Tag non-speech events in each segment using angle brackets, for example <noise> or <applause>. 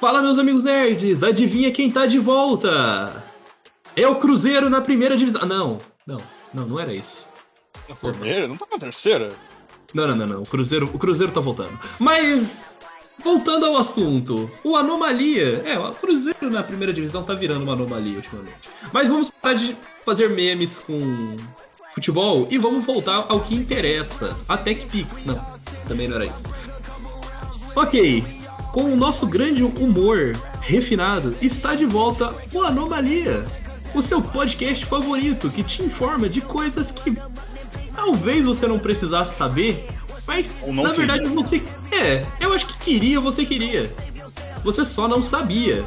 Fala, meus amigos nerds! Adivinha quem tá de volta? É o Cruzeiro na primeira divisão. Ah, não, não, não, não era isso. Na primeira? Não tá na terceira? Não, não, não, não. O Cruzeiro, o Cruzeiro tá voltando. Mas, voltando ao assunto, o Anomalia. É, o Cruzeiro na primeira divisão tá virando uma anomalia ultimamente. Mas vamos parar de fazer memes com futebol e vamos voltar ao que interessa. A TechPix. Não, também não era isso. Ok, com o nosso grande humor refinado, está de volta o Anomalia, o seu podcast favorito que te informa de coisas que talvez você não precisasse saber, mas na verdade queria. você. É, eu acho que queria, você queria. Você só não sabia.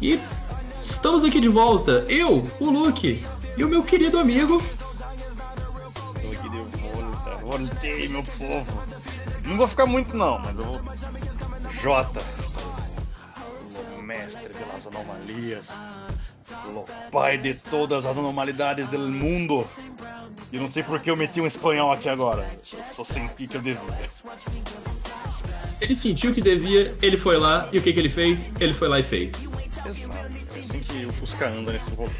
E estamos aqui de volta, eu, o Luke, e o meu querido amigo. Estou aqui de volta, voltei, meu povo. Não vou ficar muito não, mas eu vou. Jota, o mestre das anomalias, o pai de todas as anormalidades do mundo. E não sei porque eu meti um espanhol aqui agora. Eu só senti que eu devia. Ele sentiu que devia, ele foi lá, e o que, que ele fez? Ele foi lá e fez. Exato. É assim que o Fusca anda nesse rolê.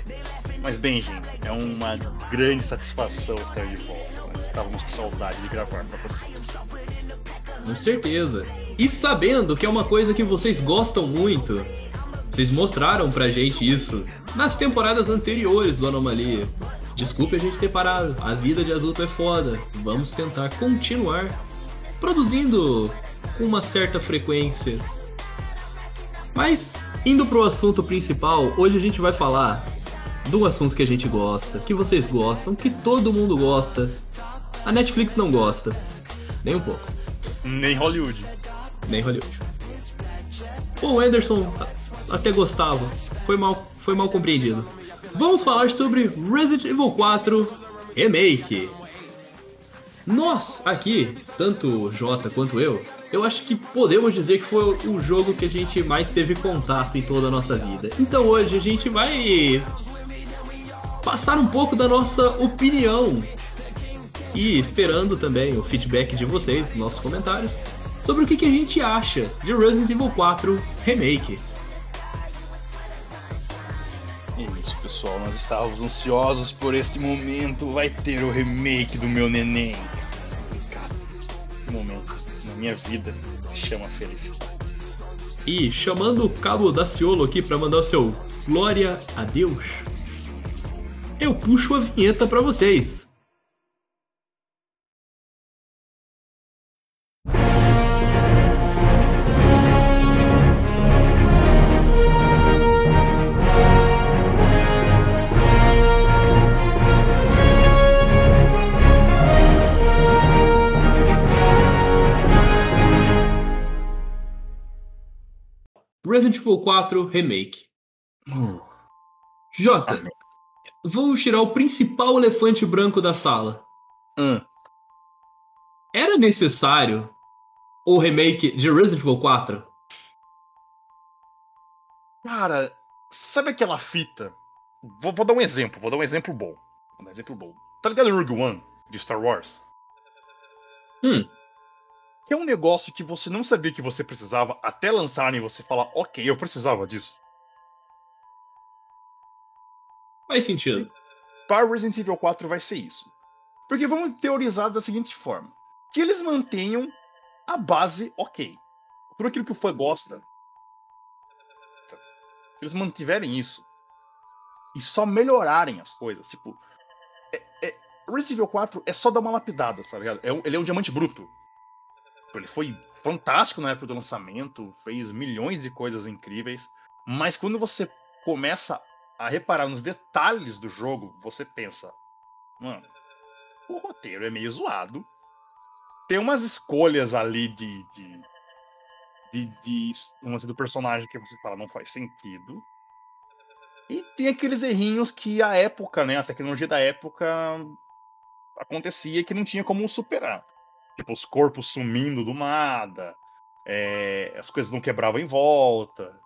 Mas bem, gente, é uma grande satisfação estar de volta. Estávamos com saudade de gravar pra vocês. Com certeza. E sabendo que é uma coisa que vocês gostam muito, vocês mostraram pra gente isso nas temporadas anteriores do Anomalia. Desculpe a gente ter parado, a vida de adulto é foda. Vamos tentar continuar produzindo com uma certa frequência. Mas, indo pro assunto principal, hoje a gente vai falar do assunto que a gente gosta, que vocês gostam, que todo mundo gosta. A Netflix não gosta, nem um pouco. Nem Hollywood. Nem Hollywood. O Anderson até gostava. Foi mal, foi mal compreendido. Vamos falar sobre Resident Evil 4 Remake. Nós aqui, tanto o Jota quanto eu, eu acho que podemos dizer que foi o jogo que a gente mais teve contato em toda a nossa vida. Então hoje a gente vai passar um pouco da nossa opinião e esperando também o feedback de vocês, nos nossos comentários, sobre o que, que a gente acha de Resident Evil 4 Remake. Isso, pessoal, nós estávamos ansiosos por este momento. Vai ter o remake do meu neném. Esse momento na minha vida se chama felicidade. E chamando o Cabo Daciolo aqui para mandar o seu Glória a Deus, eu puxo a vinheta para vocês. Resident Evil 4 Remake. Hum. Jota, Amém. vamos tirar o principal elefante branco da sala. Hum. Era necessário o remake de Resident Evil 4? Cara, sabe aquela fita? Vou, vou, dar um exemplo, vou dar um exemplo bom. Vou um exemplo bom. Tá ligado Rogue One de Star Wars? Hum que é um negócio que você não sabia que você precisava até lançarem e você falar, ok, eu precisava disso. Faz sentido. Para Resident Evil 4 vai ser isso. Porque vamos teorizar da seguinte forma: que eles mantenham a base ok. Tudo aquilo que o fã gosta. Eles mantiverem isso. E só melhorarem as coisas. Tipo, é, é, Resident Evil 4 é só dar uma lapidada, tá ligado? É um, ele é um diamante bruto. Ele foi fantástico na época do lançamento, fez milhões de coisas incríveis, mas quando você começa a reparar nos detalhes do jogo, você pensa, mano, o roteiro é meio zoado. Tem umas escolhas ali de. de, de, de do personagem que você fala não faz sentido. E tem aqueles errinhos que a época, né, a tecnologia da época acontecia que não tinha como superar. Tipo, os corpos sumindo do nada, é, as coisas não quebravam em volta,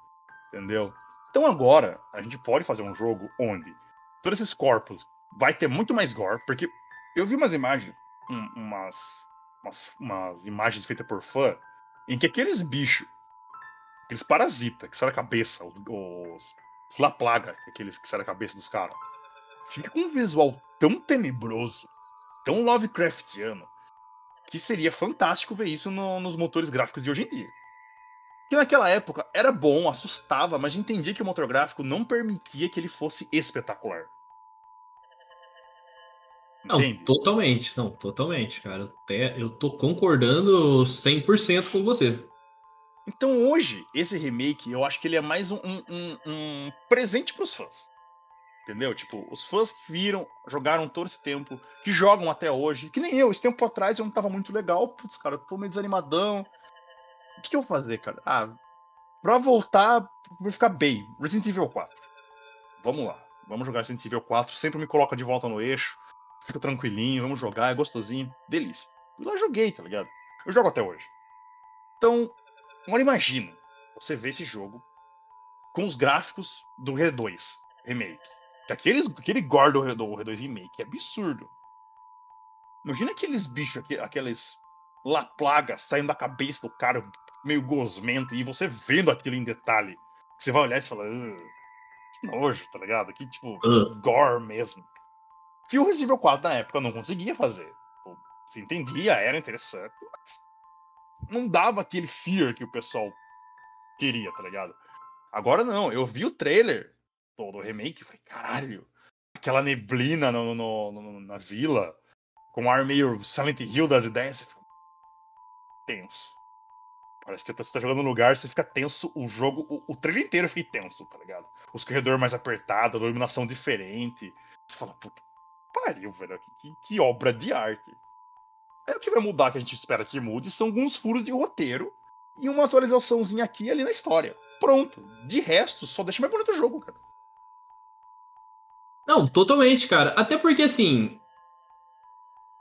entendeu? Então agora a gente pode fazer um jogo onde todos esses corpos vai ter muito mais gore, porque eu vi umas imagens, umas, umas, umas imagens feitas por fã, em que aqueles bichos aqueles parasitas que sai da cabeça, os, os, os La Plaga, aqueles que sai da cabeça dos caras. Fica com um visual tão tenebroso, tão Lovecraftiano, que seria fantástico ver isso no, nos motores gráficos de hoje em dia. Que naquela época era bom, assustava, mas entendia que o motor gráfico não permitia que ele fosse espetacular. Entende? Não, totalmente, não, totalmente, cara. Até eu tô concordando 100% com você. Então hoje, esse remake, eu acho que ele é mais um, um, um presente pros fãs. Entendeu? Tipo, os fãs viram, jogaram todo esse tempo, que jogam até hoje, que nem eu, esse tempo atrás eu não tava muito legal, putz, cara, eu tô meio desanimadão. O que, que eu vou fazer, cara? Ah, pra voltar, vou ficar bem. Resident Evil 4. Vamos lá. Vamos jogar Resident Evil 4, sempre me coloca de volta no eixo fica tranquilinho, vamos jogar, é gostosinho, delícia. E lá joguei, tá ligado? Eu jogo até hoje. Então, agora imagina você ver esse jogo com os gráficos do R2 Remake. Aqueles, aquele gore do R2 Remake é absurdo. Imagina aqueles bichos, aqueles La Plaga saindo da cabeça do cara meio gosmento e você vendo aquilo em detalhe. Você vai olhar e fala, que nojo, tá ligado? Que tipo, uh. gore mesmo que o Resident Evil 4 na época não conseguia fazer. Se entendia, era interessante, mas não dava aquele fear que o pessoal queria, tá ligado? Agora não, eu vi o trailer todo o remake falei, caralho, aquela neblina no, no, no, na vila, com um ar meio Silent Hill das ideias. Tenso. Parece que você tá jogando no lugar, você fica tenso o jogo, o, o trailer inteiro fica tenso, tá ligado? Os corredores mais apertados, a iluminação diferente. Você fala, puta pariu, velho. Que, que, obra de arte. É o que vai mudar, que a gente espera que mude, são alguns furos de roteiro e uma atualizaçãozinha aqui e ali na história. Pronto. De resto, só deixa mais bonito o jogo, cara. Não, totalmente, cara. Até porque, assim.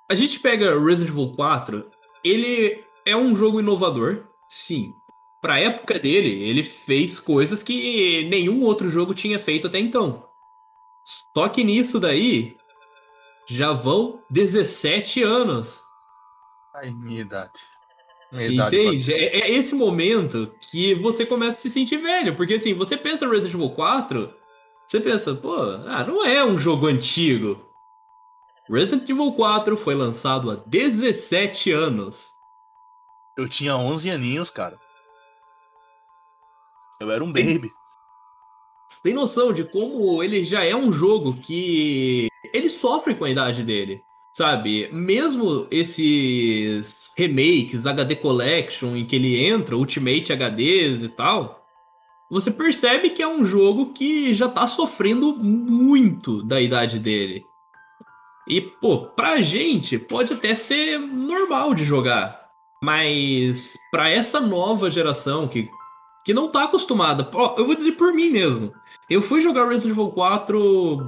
A gente pega Resident Evil 4, ele é um jogo inovador, sim. Pra época dele, ele fez coisas que nenhum outro jogo tinha feito até então. Só que nisso daí, já vão 17 anos. Ai, minha idade. Minha Entende? Idade é, é, esse momento que você começa a se sentir velho. Porque assim, você pensa no Resident Evil 4, você pensa, pô, ah, não é um jogo antigo. Resident Evil 4 foi lançado há 17 anos. Eu tinha 11 aninhos, cara. Eu era um baby. Você tem noção de como ele já é um jogo que ele sofre com a idade dele. Sabe, mesmo esses remakes, HD Collection, em que ele entra, Ultimate HDs e tal, você percebe que é um jogo que já tá sofrendo muito da idade dele. E, pô, pra gente pode até ser normal de jogar. Mas para essa nova geração que que não tá acostumada. Ó, eu vou dizer por mim mesmo. Eu fui jogar Resident Evil 4.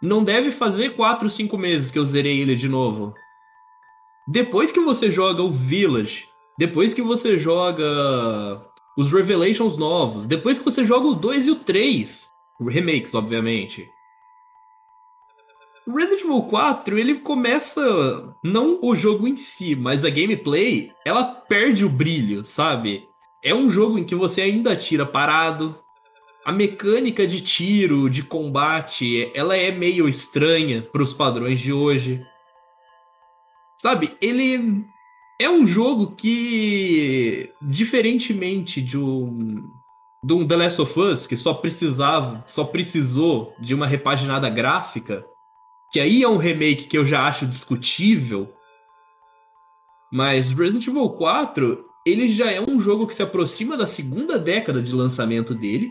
Não deve fazer 4, 5 meses que eu zerei ele de novo. Depois que você joga o Village, depois que você joga os Revelations novos, depois que você joga o 2 e o 3, remakes, obviamente. Resident Evil 4, ele começa não o jogo em si, mas a gameplay, ela perde o brilho, sabe? É um jogo em que você ainda tira parado. A mecânica de tiro, de combate, ela é meio estranha para os padrões de hoje. Sabe, ele é um jogo que, diferentemente de um, de um The Last of Us, que só precisava, só precisou de uma repaginada gráfica, que aí é um remake que eu já acho discutível. Mas Resident Evil 4, ele já é um jogo que se aproxima da segunda década de lançamento dele.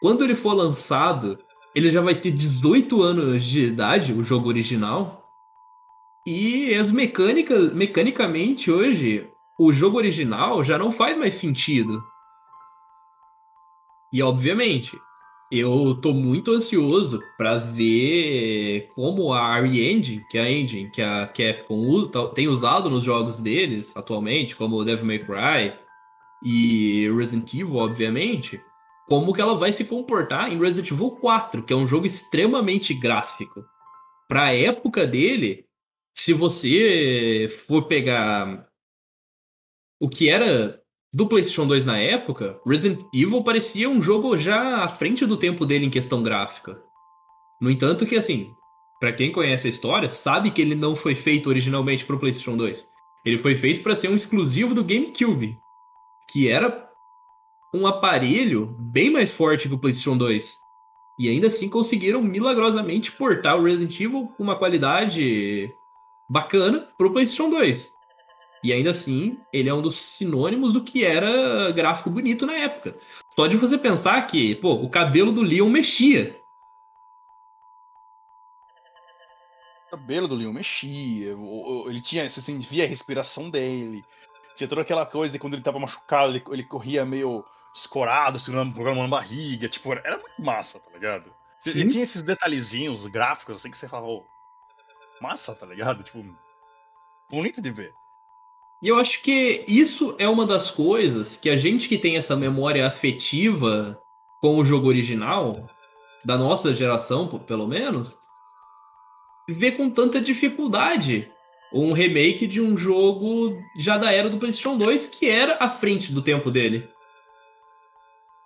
Quando ele for lançado, ele já vai ter 18 anos de idade, o jogo original. E as mecânicas, mecanicamente hoje, o jogo original já não faz mais sentido. E obviamente, eu tô muito ansioso para ver como a Re-Engine, que é a engine que a Capcom usa, tem usado nos jogos deles atualmente, como Devil May Cry e Resident Evil, obviamente, como que ela vai se comportar em Resident Evil 4, que é um jogo extremamente gráfico. Para a época dele, se você for pegar o que era do PlayStation 2 na época, Resident Evil parecia um jogo já à frente do tempo dele em questão gráfica. No entanto, que assim, para quem conhece a história, sabe que ele não foi feito originalmente para o PlayStation 2. Ele foi feito para ser um exclusivo do GameCube, que era um aparelho bem mais forte que o PlayStation 2. E ainda assim conseguiram milagrosamente portar o Resident Evil com uma qualidade bacana para o PlayStation 2. E ainda assim, ele é um dos sinônimos do que era gráfico bonito na época. Só de você pensar que, pô, o cabelo do Leon mexia. O cabelo do Leon mexia, ele tinha, você sentia a respiração dele. Tinha toda aquela coisa de quando ele tava machucado, ele, ele corria meio escorado, segurando programa na barriga. Tipo, era muito massa, tá ligado? Sim. Ele tinha esses detalhezinhos gráficos, assim, que você falava, oh, massa, tá ligado? Tipo, bonito de ver. E eu acho que isso é uma das coisas que a gente que tem essa memória afetiva com o jogo original, da nossa geração, pelo menos, vê com tanta dificuldade um remake de um jogo já da era do PlayStation 2 que era à frente do tempo dele.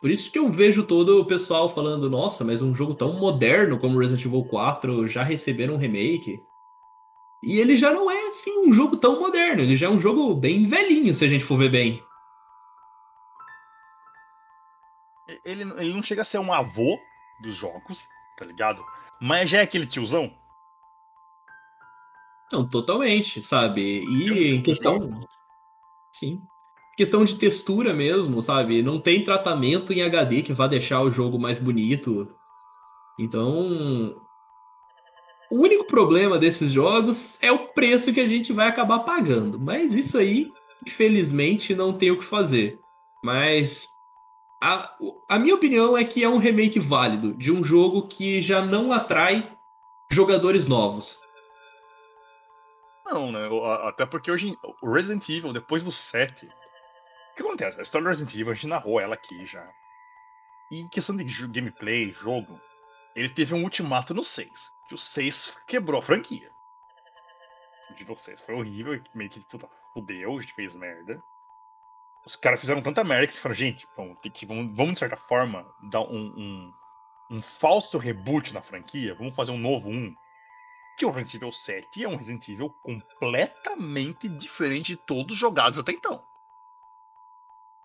Por isso que eu vejo todo o pessoal falando, nossa, mas um jogo tão moderno como Resident Evil 4 já receberam um remake. E ele já não é assim um jogo tão moderno, ele já é um jogo bem velhinho, se a gente for ver bem. Ele, ele não chega a ser um avô dos jogos, tá ligado? Mas já é aquele tiozão. Não, totalmente, sabe? E em questão. Sim. Questão de textura mesmo, sabe? Não tem tratamento em HD que vá deixar o jogo mais bonito. Então. O único problema desses jogos é o preço que a gente vai acabar pagando. Mas isso aí, infelizmente, não tem o que fazer. Mas. A, a minha opinião é que é um remake válido de um jogo que já não atrai jogadores novos. Não, né? Até porque hoje o Resident Evil, depois do 7. O que acontece? A história do Resident Evil, a gente narrou ela aqui já. E em questão de gameplay, jogo, ele teve um ultimato no 6. Que o 6 quebrou a franquia. O nível 6 foi horrível, meio que puta, fudeu, a gente fez merda. Os caras fizeram tanta merda que eles falaram, gente, vamos, que, vamos, vamos de certa forma dar um, um, um falso reboot na franquia, vamos fazer um novo 1 que o Resident Evil 7 é um Resident Evil completamente diferente de todos jogados até então.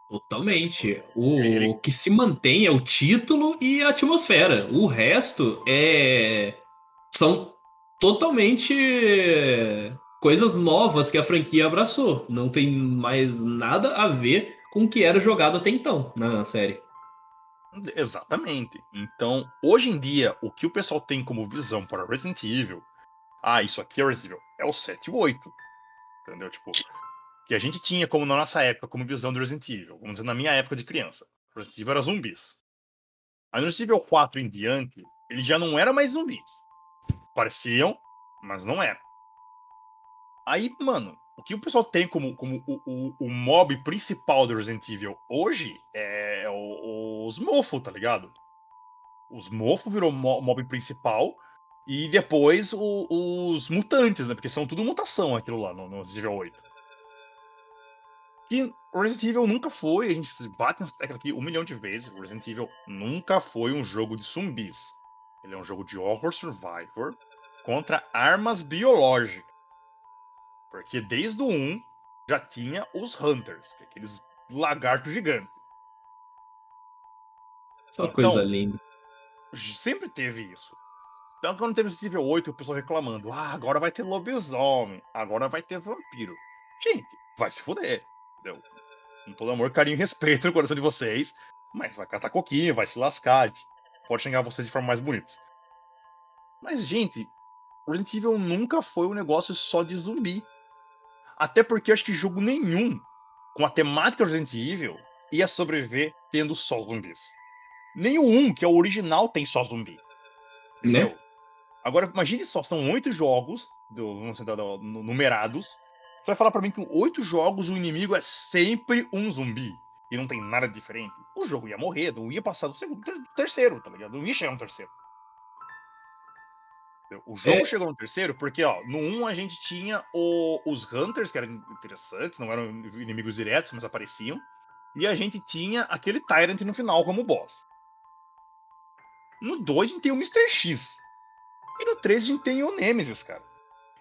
Totalmente. O Ele... que se mantém é o título e a atmosfera. O resto é são totalmente coisas novas que a franquia abraçou. Não tem mais nada a ver com o que era jogado até então na série. Exatamente. Então, hoje em dia, o que o pessoal tem como visão para Resident Evil ah, isso aqui é Resident Evil. É o 7 e o 8. Entendeu? Tipo, que a gente tinha como na nossa época, como visão do Resident Evil. Vamos dizer, na minha época de criança. Resident Evil era zumbis. No Resident Evil 4 em diante, ele já não era mais zumbis. Pareciam, mas não eram. Aí, mano, o que o pessoal tem como, como o, o, o mob principal do Resident Evil hoje é, é os mofos, tá ligado? Os mofos virou o mob principal e depois o, os mutantes, né? Porque são tudo mutação aquilo lá no, no Resident Evil 8. E o Resident Evil nunca foi, a gente bate nessa tecla aqui um milhão de vezes, o Resident Evil nunca foi um jogo de zumbis. Ele é um jogo de horror survivor contra armas biológicas. Porque desde o 1 já tinha os Hunters, é aqueles lagartos gigantes. Só então, coisa linda. Sempre teve isso. Então, quando teve Resident Evil 8, o pessoal reclamando: ah, agora vai ter lobisomem, agora vai ter vampiro. Gente, vai se fuder. Entendeu? Com todo amor, carinho e respeito no coração de vocês, mas vai catar coquinho, vai se lascar. Pode xingar vocês de forma mais bonita. Mas, gente, Resident Evil nunca foi um negócio só de zumbi. Até porque acho que jogo nenhum com a temática Resident Evil ia sobreviver tendo só zumbis. Nem o 1, que é o original, tem só zumbi. Né? Entendeu? Agora, imagine só, são oito jogos do, do, numerados. Você vai falar para mim que oito jogos o inimigo é sempre um zumbi e não tem nada diferente. O jogo ia morrer, não ia passar do segundo, do terceiro, tá ligado? Não ia chegar no terceiro. O jogo é. chegou no terceiro porque, ó, no 1 um a gente tinha o, os Hunters, que eram interessantes, não eram inimigos diretos, mas apareciam. e a gente tinha aquele Tyrant no final como boss. No 2 a gente tem o Mr. X. E no 3 a gente tem o Nemesis, cara.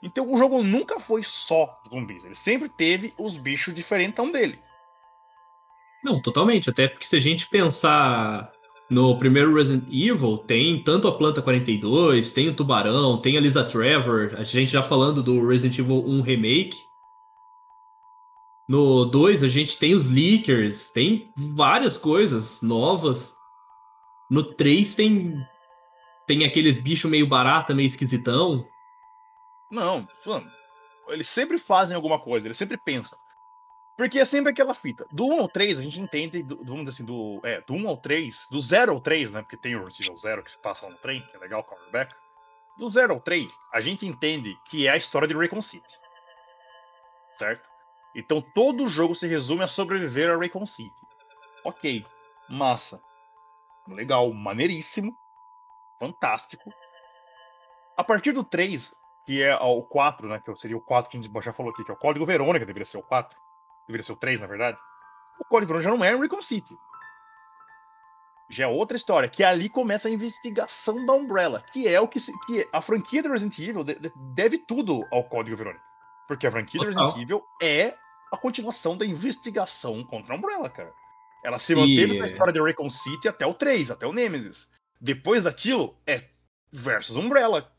Então o jogo nunca foi só zumbis. Ele sempre teve os bichos diferentão dele. Não, totalmente. Até porque se a gente pensar no primeiro Resident Evil, tem tanto a Planta 42, tem o Tubarão, tem a Lisa Trevor. A gente já falando do Resident Evil 1 Remake. No 2 a gente tem os Leakers, tem várias coisas novas. No 3 tem tem aqueles bichos meio barata, meio esquisitão. Não, mano, eles sempre fazem alguma coisa, eles sempre pensam. Porque é sempre aquela fita. Do 1 ao 3, a gente entende, do, vamos dizer assim, do, é, do 1 ao 3, do 0 ao 3, né? Porque tem o Resident Evil 0 que se passa no trem, que é legal, coverback. Do 0 ao 3, a gente entende que é a história de Raycon City. Certo? Então todo o jogo se resume a sobreviver a Raycon City. Ok, massa. Legal, maneiríssimo. Fantástico. A partir do 3, que é o 4, né? Que seria o 4 que a gente já falou aqui, que é o Código Verônica, deveria ser o 4. Deveria ser o 3, na verdade. O Código Verônica já não é Raycon City. Já é outra história, que ali começa a investigação da Umbrella, que é o que, se, que a franquia do Resident Evil deve tudo ao Código Verônica. Porque a franquia do Resident Evil é a continuação da investigação contra a Umbrella, cara. Ela se manteve e... na história de Raycon City até o 3, até o Nemesis. Depois daquilo, é versus Umbrella.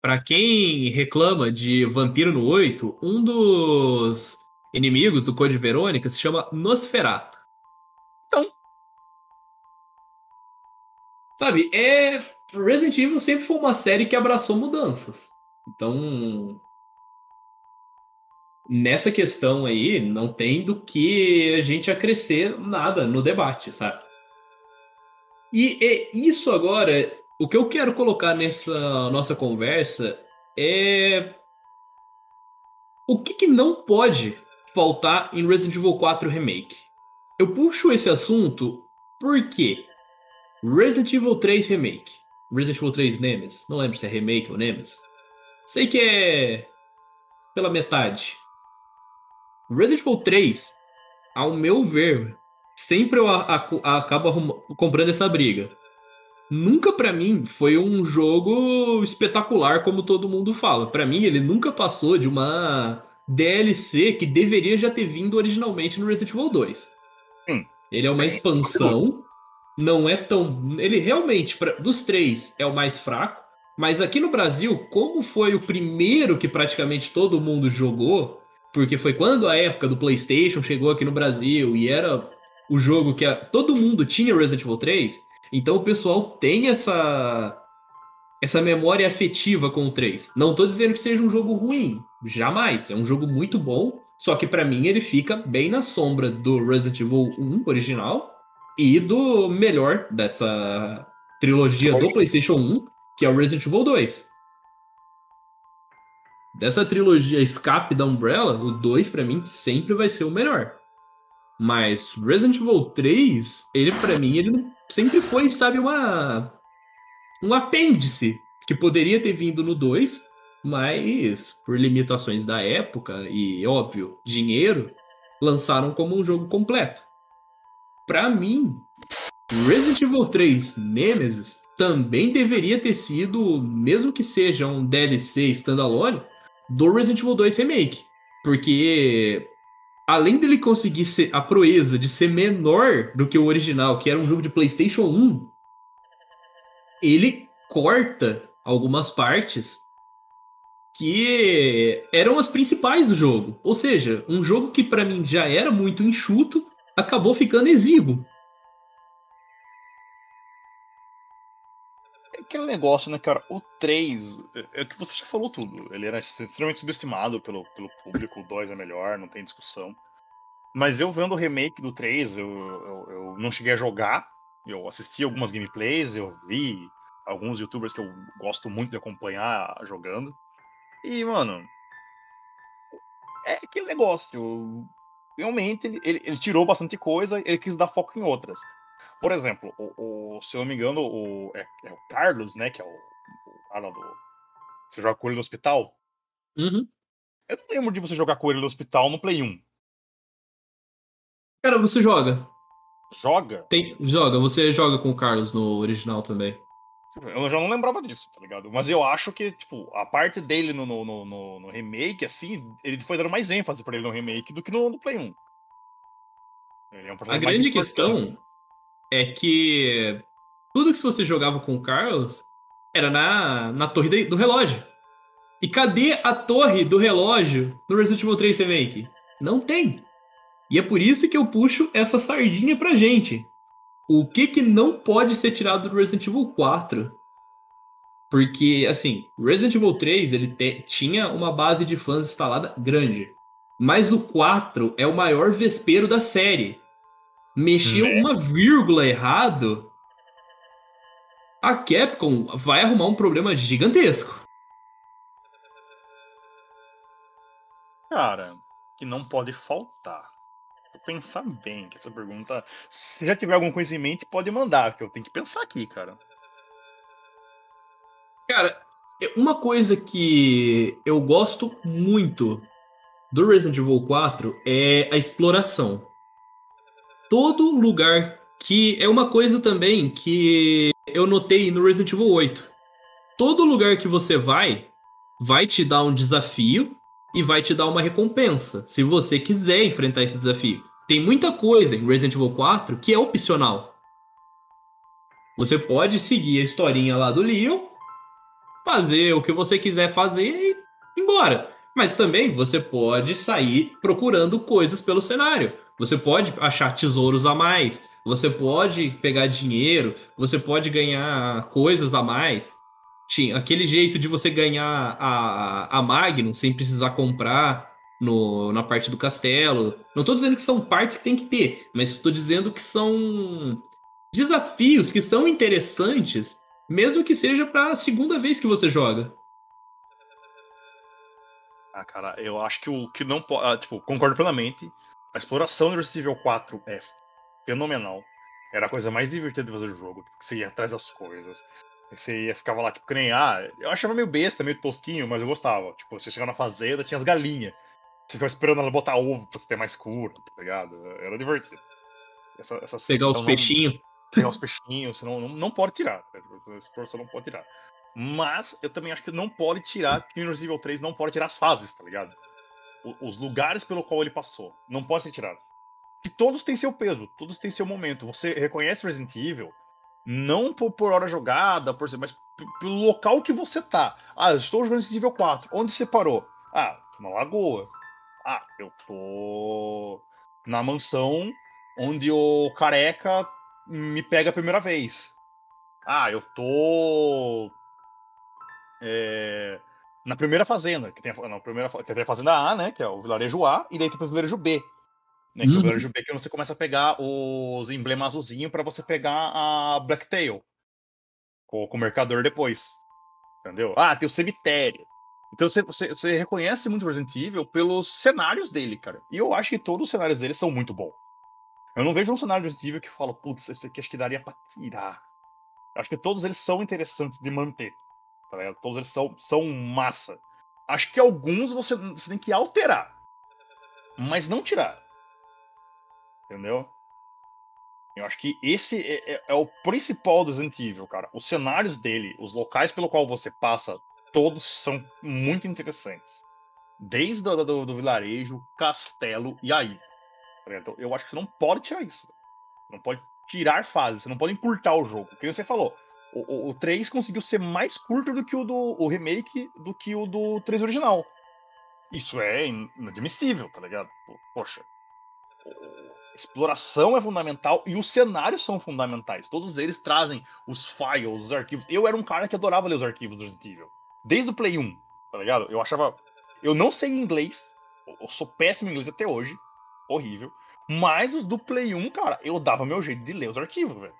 Para quem reclama de Vampiro no 8, um dos inimigos do Code Verônica se chama Nosferatu. Então. Sabe, é. Resident Evil sempre foi uma série que abraçou mudanças. Então. Nessa questão aí, não tem do que a gente acrescer nada no debate, sabe? E, e isso agora, o que eu quero colocar nessa nossa conversa é o que, que, não pode faltar em Resident Evil 4 Remake. Eu puxo esse assunto porque Resident Evil 3 Remake, Resident Evil 3 Nemesis, não lembro se é remake ou Nemesis. Sei que é pela metade. Resident Evil 3, ao meu ver, sempre eu acabo comprando essa briga. Nunca para mim foi um jogo espetacular como todo mundo fala. Para mim ele nunca passou de uma DLC que deveria já ter vindo originalmente no Resident Evil 2. Hum. Ele é uma expansão, não é tão. Ele realmente, pra... dos três, é o mais fraco. Mas aqui no Brasil, como foi o primeiro que praticamente todo mundo jogou, porque foi quando a época do PlayStation chegou aqui no Brasil e era o jogo que a... todo mundo tinha Resident Evil 3, então o pessoal tem essa essa memória afetiva com o 3. Não tô dizendo que seja um jogo ruim, jamais. É um jogo muito bom, só que para mim ele fica bem na sombra do Resident Evil 1 original e do melhor dessa trilogia do PlayStation 1, que é o Resident Evil 2. Dessa trilogia Escape da Umbrella, o 2 para mim sempre vai ser o melhor. Mas Resident Evil 3, ele para mim ele sempre foi, sabe, uma um apêndice que poderia ter vindo no 2, mas por limitações da época e, óbvio, dinheiro, lançaram como um jogo completo. Para mim, Resident Evil 3 Nemesis também deveria ter sido, mesmo que seja um DLC standalone, do Resident Evil 2 Remake. Porque além dele conseguir ser a proeza de ser menor do que o original, que era um jogo de PlayStation 1, ele corta algumas partes que eram as principais do jogo. Ou seja, um jogo que para mim já era muito enxuto, acabou ficando exíguo. É aquele negócio, né, cara? O 3, é, é que você já falou tudo. Ele era extremamente subestimado pelo, pelo público, o 2 é melhor, não tem discussão. Mas eu vendo o remake do 3, eu, eu, eu não cheguei a jogar, eu assisti algumas gameplays, eu vi alguns youtubers que eu gosto muito de acompanhar jogando. E, mano, é aquele negócio. Realmente, ele, ele, ele tirou bastante coisa, ele quis dar foco em outras. Por exemplo, o, o se eu não me engano, o, é, é, o Carlos, né? Que é o, o cara do. Você joga com ele no hospital? Uhum. Eu não lembro de você jogar com ele no hospital no Play 1. Cara, você joga. Joga? Tem, joga, você joga com o Carlos no original também. Eu já não lembrava disso, tá ligado? Mas eu acho que, tipo, a parte dele no, no, no, no remake, assim, ele foi dando mais ênfase pra ele no remake do que no, no Play 1. É um a grande questão é que tudo que você jogava com o Carlos era na, na torre do relógio. E cadê a torre do relógio no Resident Evil 3 Remake? Não tem. E é por isso que eu puxo essa sardinha pra gente. O que que não pode ser tirado do Resident Evil 4? Porque, assim, Resident Evil 3 ele te, tinha uma base de fãs instalada grande. Mas o 4 é o maior vespeiro da série. Mexeu é. uma vírgula errado, a Capcom vai arrumar um problema gigantesco. Cara, que não pode faltar. Pensar bem que essa pergunta. Se já tiver algum conhecimento, pode mandar, que eu tenho que pensar aqui, cara. Cara, uma coisa que eu gosto muito do Resident Evil 4 é a exploração. Todo lugar que é uma coisa também que eu notei no Resident Evil 8. Todo lugar que você vai vai te dar um desafio e vai te dar uma recompensa, se você quiser enfrentar esse desafio. Tem muita coisa em Resident Evil 4 que é opcional. Você pode seguir a historinha lá do Leon, fazer o que você quiser fazer e ir embora. Mas também você pode sair procurando coisas pelo cenário. Você pode achar tesouros a mais. Você pode pegar dinheiro. Você pode ganhar coisas a mais tinha aquele jeito de você ganhar a, a Magnum sem precisar comprar no, na parte do castelo. Não estou dizendo que são partes que tem que ter, mas estou dizendo que são desafios que são interessantes, mesmo que seja para a segunda vez que você joga. Ah, cara, eu acho que o que não pode. Ah, tipo, concordo plenamente. A exploração do Resident Evil 4 é fenomenal. Era a coisa mais divertida de fazer o jogo. Você ia atrás das coisas. Você ia, ficava lá, tipo, que nem, ah, eu achava meio besta, meio tosquinho, mas eu gostava. Tipo, você chegava na fazenda, tinha as galinhas. Você ficava esperando ela botar ovo pra você ter mais cura, tá ligado? Era divertido. Essa, essas, pegar os peixinhos. Pegar os peixinhos, você não, não, não pode tirar. Né? Esse você não pode tirar. Mas eu também acho que não pode tirar, que no Resident Evil 3 não pode tirar as fases, tá ligado? os lugares pelo qual ele passou. Não pode ser tirado. Que todos têm seu peso, todos têm seu momento. Você reconhece Resident Evil, não por, por hora jogada, por mas pelo local que você tá. Ah, eu estou jogando esse nível 4. Onde você parou? Ah, na lagoa. Ah, eu tô na mansão onde o careca me pega a primeira vez. Ah, eu tô é, na primeira fazenda, que tem a, na primeira, que tem a fazenda A, né, que é o vilarejo A, e daí tem o vilarejo B, né? Que uhum. o que você começa a pegar os emblemas azulzinhos para você pegar a Blacktail com, com o mercador depois. Entendeu? Ah, tem o cemitério. Então você, você, você, reconhece muito Resident Evil pelos cenários dele, cara. E eu acho que todos os cenários dele são muito bons. Eu não vejo um cenário de Resident Evil que fala, putz, esse aqui acho que daria pra tirar. Eu acho que todos eles são interessantes de manter. Tá todos eles são, são massa. Acho que alguns você, você tem que alterar. Mas não tirar. Entendeu? Eu acho que esse é, é, é, o principal do Resident Evil, cara. Os cenários dele, os locais pelo qual você passa, todos são muito interessantes. Desde do, do, do vilarejo, castelo e aí. Tá então, eu acho que você não pode tirar isso. Não pode tirar fases, você não pode encurtar o jogo. Como você falou, o, o, o 3 conseguiu ser mais curto do que o do o remake do que o do 3 original. Isso é inadmissível, tá ligado? Poxa, exploração é fundamental e os cenários são fundamentais. Todos eles trazem os files, os arquivos. Eu era um cara que adorava ler os arquivos do Resident Evil. Desde o Play 1, tá ligado? Eu achava. Eu não sei inglês. Eu sou péssimo em inglês até hoje. Horrível. Mas os do Play 1, cara, eu dava meu jeito de ler os arquivos, velho.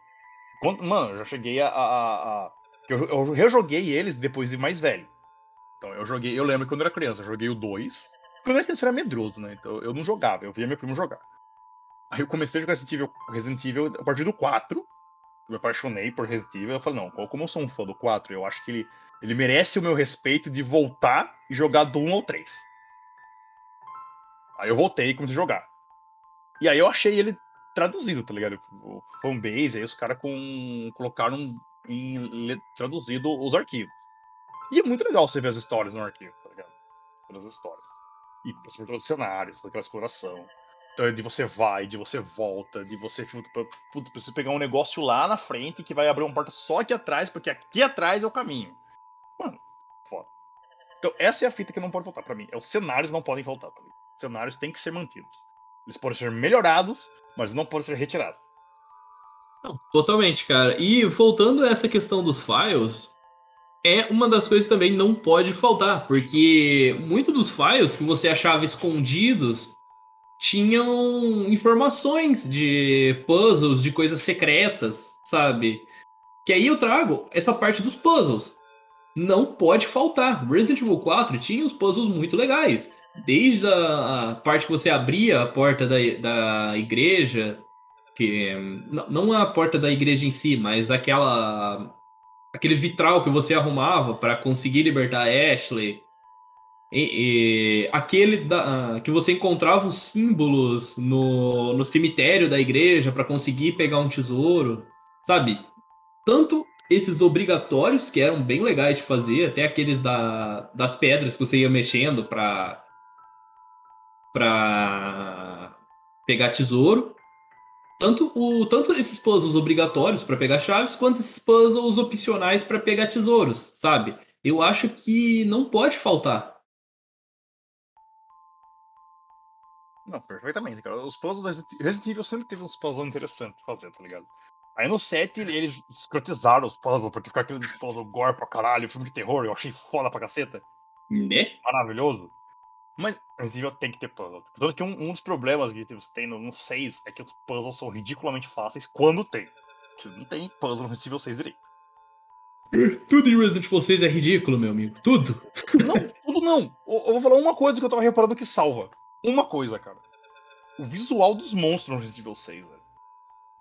Mano, eu já cheguei a. a, a... Eu, eu rejoguei eles depois de mais velho. Então eu joguei. Eu lembro quando eu era criança, eu joguei o 2. Quando eu era criança eu era medroso, né? Então eu não jogava, eu via meu primo jogar. Aí eu comecei a jogar Resident Evil, Resident Evil a partir do 4. Eu me apaixonei por Resident Evil. Eu falei, não, como eu sou um fã do 4, eu acho que ele, ele merece o meu respeito de voltar e jogar do 1 ao 3. Aí eu voltei e comecei a jogar. E aí eu achei ele traduzido, tá ligado? O fanbase, aí os caras com... colocaram em traduzido os arquivos. E é muito legal você ver as histórias no arquivo, tá ligado? As histórias. E ver os cenários, aquela exploração. Então de você vai, de você volta, de você. Puta, precisa pegar um negócio lá na frente que vai abrir uma porta só aqui atrás, porque aqui atrás é o caminho. Mano, foda. Então essa é a fita que não pode faltar para mim. É os cenários não podem faltar, tá? Os cenários têm que ser mantidos. Eles podem ser melhorados, mas não podem ser retirados. Não, totalmente, cara. E voltando a essa questão dos files, é uma das coisas que também não pode faltar, porque muitos dos files que você achava escondidos tinham informações de puzzles, de coisas secretas, sabe? Que aí eu trago essa parte dos puzzles. Não pode faltar. Resident Evil 4 tinha os puzzles muito legais. Desde a parte que você abria a porta da, da igreja, que não a porta da igreja em si, mas aquela aquele vitral que você arrumava para conseguir libertar a Ashley. E, e, aquele da, que você encontrava os símbolos no, no cemitério da igreja para conseguir pegar um tesouro, sabe? Tanto esses obrigatórios que eram bem legais de fazer, até aqueles da, das pedras que você ia mexendo para para pegar tesouro, tanto, o, tanto esses puzzles obrigatórios para pegar chaves, quanto esses puzzles opcionais para pegar tesouros, sabe? Eu acho que não pode faltar. Não, perfeitamente, cara. Os puzzles do Resident Evil sempre teve uns puzzles interessantes pra fazer, tá ligado? Aí no 7 eles escrotizaram os puzzles, porque ficar aqueles puzzles gore pra caralho, filme de terror, eu achei foda pra caceta. Né? Maravilhoso. Mas Resident Evil tem que ter puzzle. Tanto que um, um dos problemas que você tem no, 6 é que os puzzles são ridiculamente fáceis quando tem. Não tem puzzle no Resident Evil 6 direito. Tudo em Resident Evil 6 é ridículo, meu amigo. Tudo. Não, tudo não. Eu, eu vou falar uma coisa que eu tava reparando que salva. Uma coisa, cara. O visual dos monstros no Resident Evil 6, velho.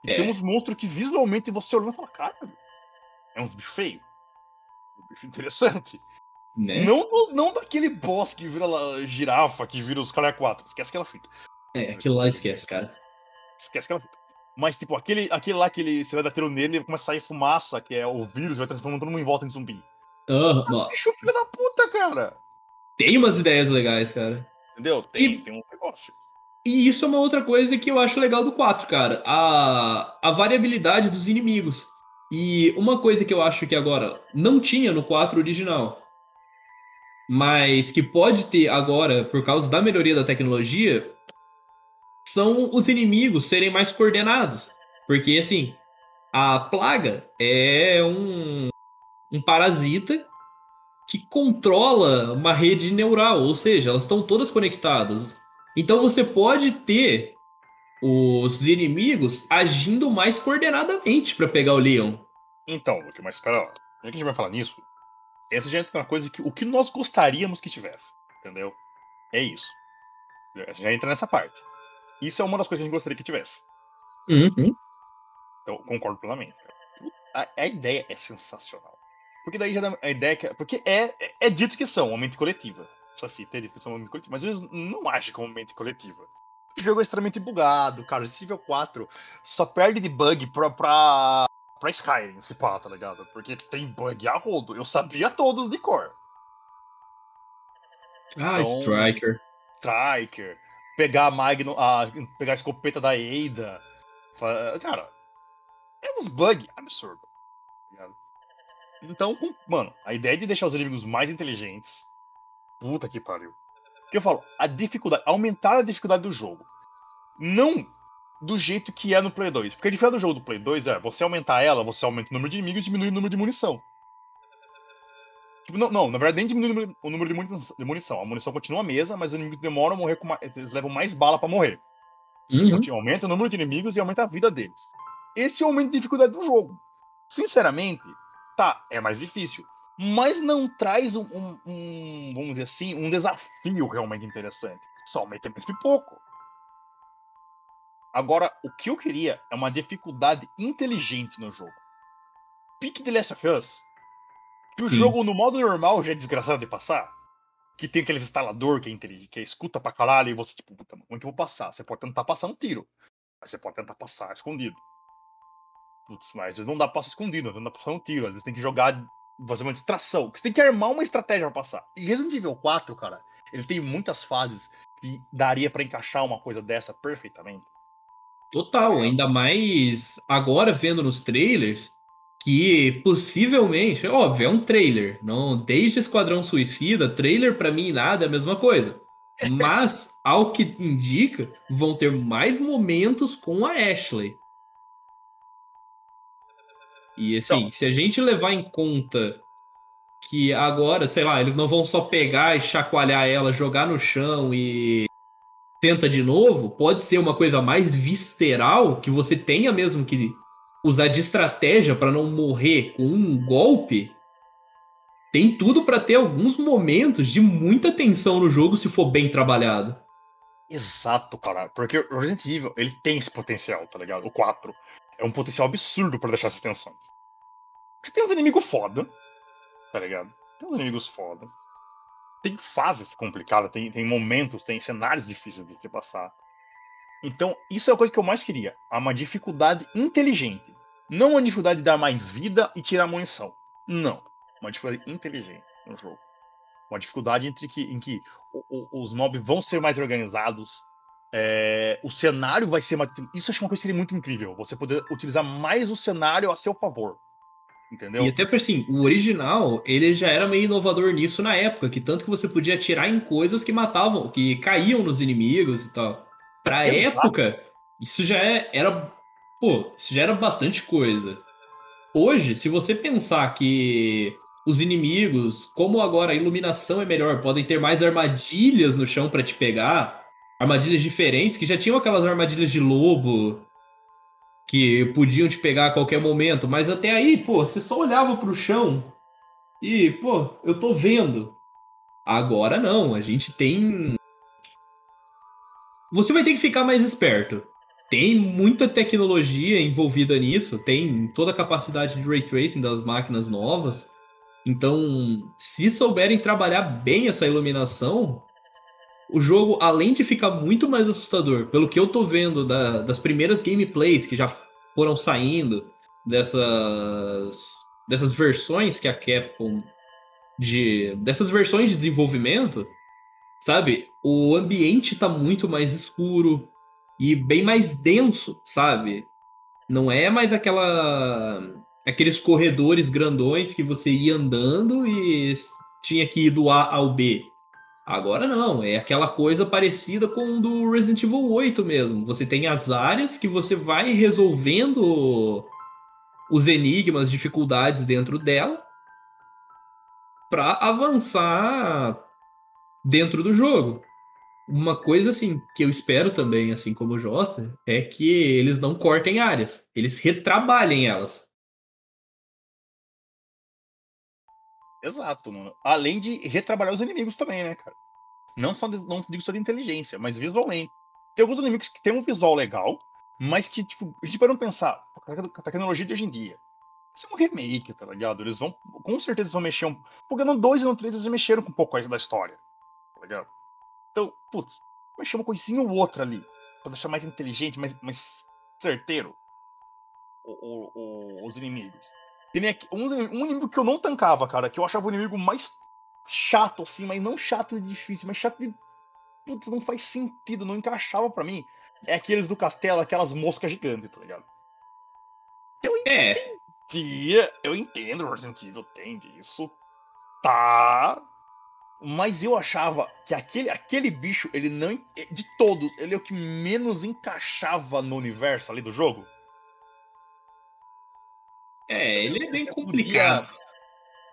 É. Tem uns monstros que visualmente você olha e fala, cara, é uns bichos feios. Um bicho interessante. Né? Não, não daquele boss que vira lá, girafa, que vira os cara 4. Esquece aquela fita. É, aquilo lá esquece, cara. Esquece aquela fita. Mas, tipo, aquele, aquele lá que ele, você vai dar tiro nele e começa a sair fumaça, que é o vírus, vai transformando todo mundo em volta em zumbi. Uhum, ah, bicho filho da puta, cara. Tem umas ideias legais, cara. Entendeu? Tem, e... tem um negócio. E isso é uma outra coisa que eu acho legal do 4, cara. A, a variabilidade dos inimigos. E uma coisa que eu acho que agora não tinha no 4 original, mas que pode ter agora por causa da melhoria da tecnologia, são os inimigos serem mais coordenados. Porque, assim, a plaga é um, um parasita que controla uma rede neural, ou seja, elas estão todas conectadas. Então você pode ter os inimigos agindo mais coordenadamente para pegar o Leon. Então, Luke, mas espera lá. Já que a gente vai falar nisso, essa já é uma coisa que o que nós gostaríamos que tivesse, entendeu? É isso. A gente já entra nessa parte. Isso é uma das coisas que a gente gostaria que tivesse. Uhum. Então, concordo plenamente. A, a, ideia é sensacional. Porque daí já dá a ideia que. Porque é, é, é dito que são uma mente coletiva. Essa fita é são uma mente coletiva. Mas eles não agem como mente coletiva. O jogo é extremamente bugado, cara. Evil 4 só perde de bug pra, pra pra Skyrim, se pá, tá ligado? Porque tem bug a rodo. Eu sabia todos de cor. Ah, então, Striker. Striker. Pegar a Magnum, a, pegar a escopeta da Eida. Cara, é uns bugs absurdos. Tá então, mano, a ideia de deixar os inimigos mais inteligentes. Puta que pariu. que eu falo? A dificuldade. Aumentar a dificuldade do jogo. Não do jeito que é no Play 2. Porque a diferença do jogo do Play 2 é você aumentar ela, você aumenta o número de inimigos e diminui o número de munição. Tipo, não, não, na verdade nem diminui o número de munição. A munição continua a mesma, mas os inimigos demoram a morrer com mais, Eles levam mais bala para morrer. Uhum. Então, aumenta o número de inimigos e aumenta a vida deles. Esse é o aumento de dificuldade do jogo. Sinceramente, tá, é mais difícil. Mas não traz um, um, um vamos dizer assim, um desafio realmente interessante. Só aumenta mais pouco. Agora, o que eu queria é uma dificuldade inteligente no jogo. Pique The Last of Us, que o Sim. jogo no modo normal já é desgraçado de passar. que tem aqueles instalador que é inteligente, que é escuta pra caralho, e você, tipo, puta, como é que eu vou passar? Você pode tentar passar um tiro. Mas você pode tentar passar escondido. Putz, mas às vezes não dá pra passar escondido, não dá pra passar um tiro. Às vezes tem que jogar, fazer uma distração. Você tem que armar uma estratégia pra passar. E Resident Evil 4, cara, ele tem muitas fases que daria para encaixar uma coisa dessa perfeitamente. Total, ainda mais agora vendo nos trailers que possivelmente, óbvio, é um trailer, não desde Esquadrão Suicida, trailer para mim nada é a mesma coisa. <laughs> Mas ao que indica, vão ter mais momentos com a Ashley. E assim, então, se a gente levar em conta que agora, sei lá, eles não vão só pegar e chacoalhar ela, jogar no chão e tenta de novo, pode ser uma coisa mais visceral que você tenha mesmo que usar de estratégia para não morrer com um golpe. Tem tudo para ter alguns momentos de muita tensão no jogo se for bem trabalhado. Exato, cara. Porque o Resident Evil, ele tem esse potencial, tá ligado? O 4 é um potencial absurdo para deixar essas tensões. Você tem uns inimigos foda, tá ligado? Tem uns inimigos foda. Tem fases complicadas, tem, tem momentos, tem cenários difíceis de se passar. Então, isso é a coisa que eu mais queria. Uma dificuldade inteligente. Não uma dificuldade de dar mais vida e tirar munição. Não. Uma dificuldade inteligente no jogo. Uma dificuldade entre que, em que os mobs vão ser mais organizados. É, o cenário vai ser mais. Isso acho uma coisa que seria muito incrível. Você poder utilizar mais o cenário a seu favor. Entendeu? E até por assim, o original, ele já era meio inovador nisso na época, que tanto que você podia atirar em coisas que matavam, que caíam nos inimigos e tal. Pra época, isso já é, era. Pô, isso já era bastante coisa. Hoje, se você pensar que os inimigos, como agora a iluminação é melhor, podem ter mais armadilhas no chão para te pegar, armadilhas diferentes, que já tinham aquelas armadilhas de lobo, que podiam te pegar a qualquer momento, mas até aí, pô, você só olhava pro chão e, pô, eu tô vendo. Agora não, a gente tem. Você vai ter que ficar mais esperto. Tem muita tecnologia envolvida nisso, tem toda a capacidade de ray tracing das máquinas novas. Então, se souberem trabalhar bem essa iluminação, o jogo, além de ficar muito mais assustador, pelo que eu tô vendo da, das primeiras gameplays que já foram saindo, dessas, dessas versões que a Capcom. De, dessas versões de desenvolvimento, sabe? O ambiente tá muito mais escuro e bem mais denso, sabe? Não é mais aquela aqueles corredores grandões que você ia andando e tinha que ir do A ao B. Agora não, é aquela coisa parecida com o do Resident Evil 8 mesmo. Você tem as áreas que você vai resolvendo os enigmas, dificuldades dentro dela para avançar dentro do jogo. Uma coisa assim que eu espero também, assim como o Jota, é que eles não cortem áreas, eles retrabalhem elas. Exato, mano. Além de retrabalhar os inimigos também, né, cara? Não só de, não digo só de inteligência, mas visualmente. Tem alguns inimigos que tem um visual legal, mas que, tipo, a gente pode não pensar, a tecnologia de hoje em dia. Isso é um remake, tá ligado? Eles vão, com certeza, vão mexer um. Porque no 2 e no 3 eles mexeram com um pouco da história, tá ligado? Então, putz, mexer uma coisinha ou outra ali, pra deixar mais inteligente, mais, mais certeiro o, o, o, os inimigos. Aqui, um, um inimigo que eu não tancava, cara, que eu achava o inimigo mais chato, assim, mas não chato de difícil, mas chato de. Putz, não faz sentido, não encaixava para mim. É aqueles do castelo, aquelas moscas gigantes, tá ligado? Eu é. entendia, eu entendo o Evil tem disso. Tá. Mas eu achava que aquele, aquele bicho, ele não. De todos, ele é o que menos encaixava no universo ali do jogo. É, ele é bem complicado. Podia,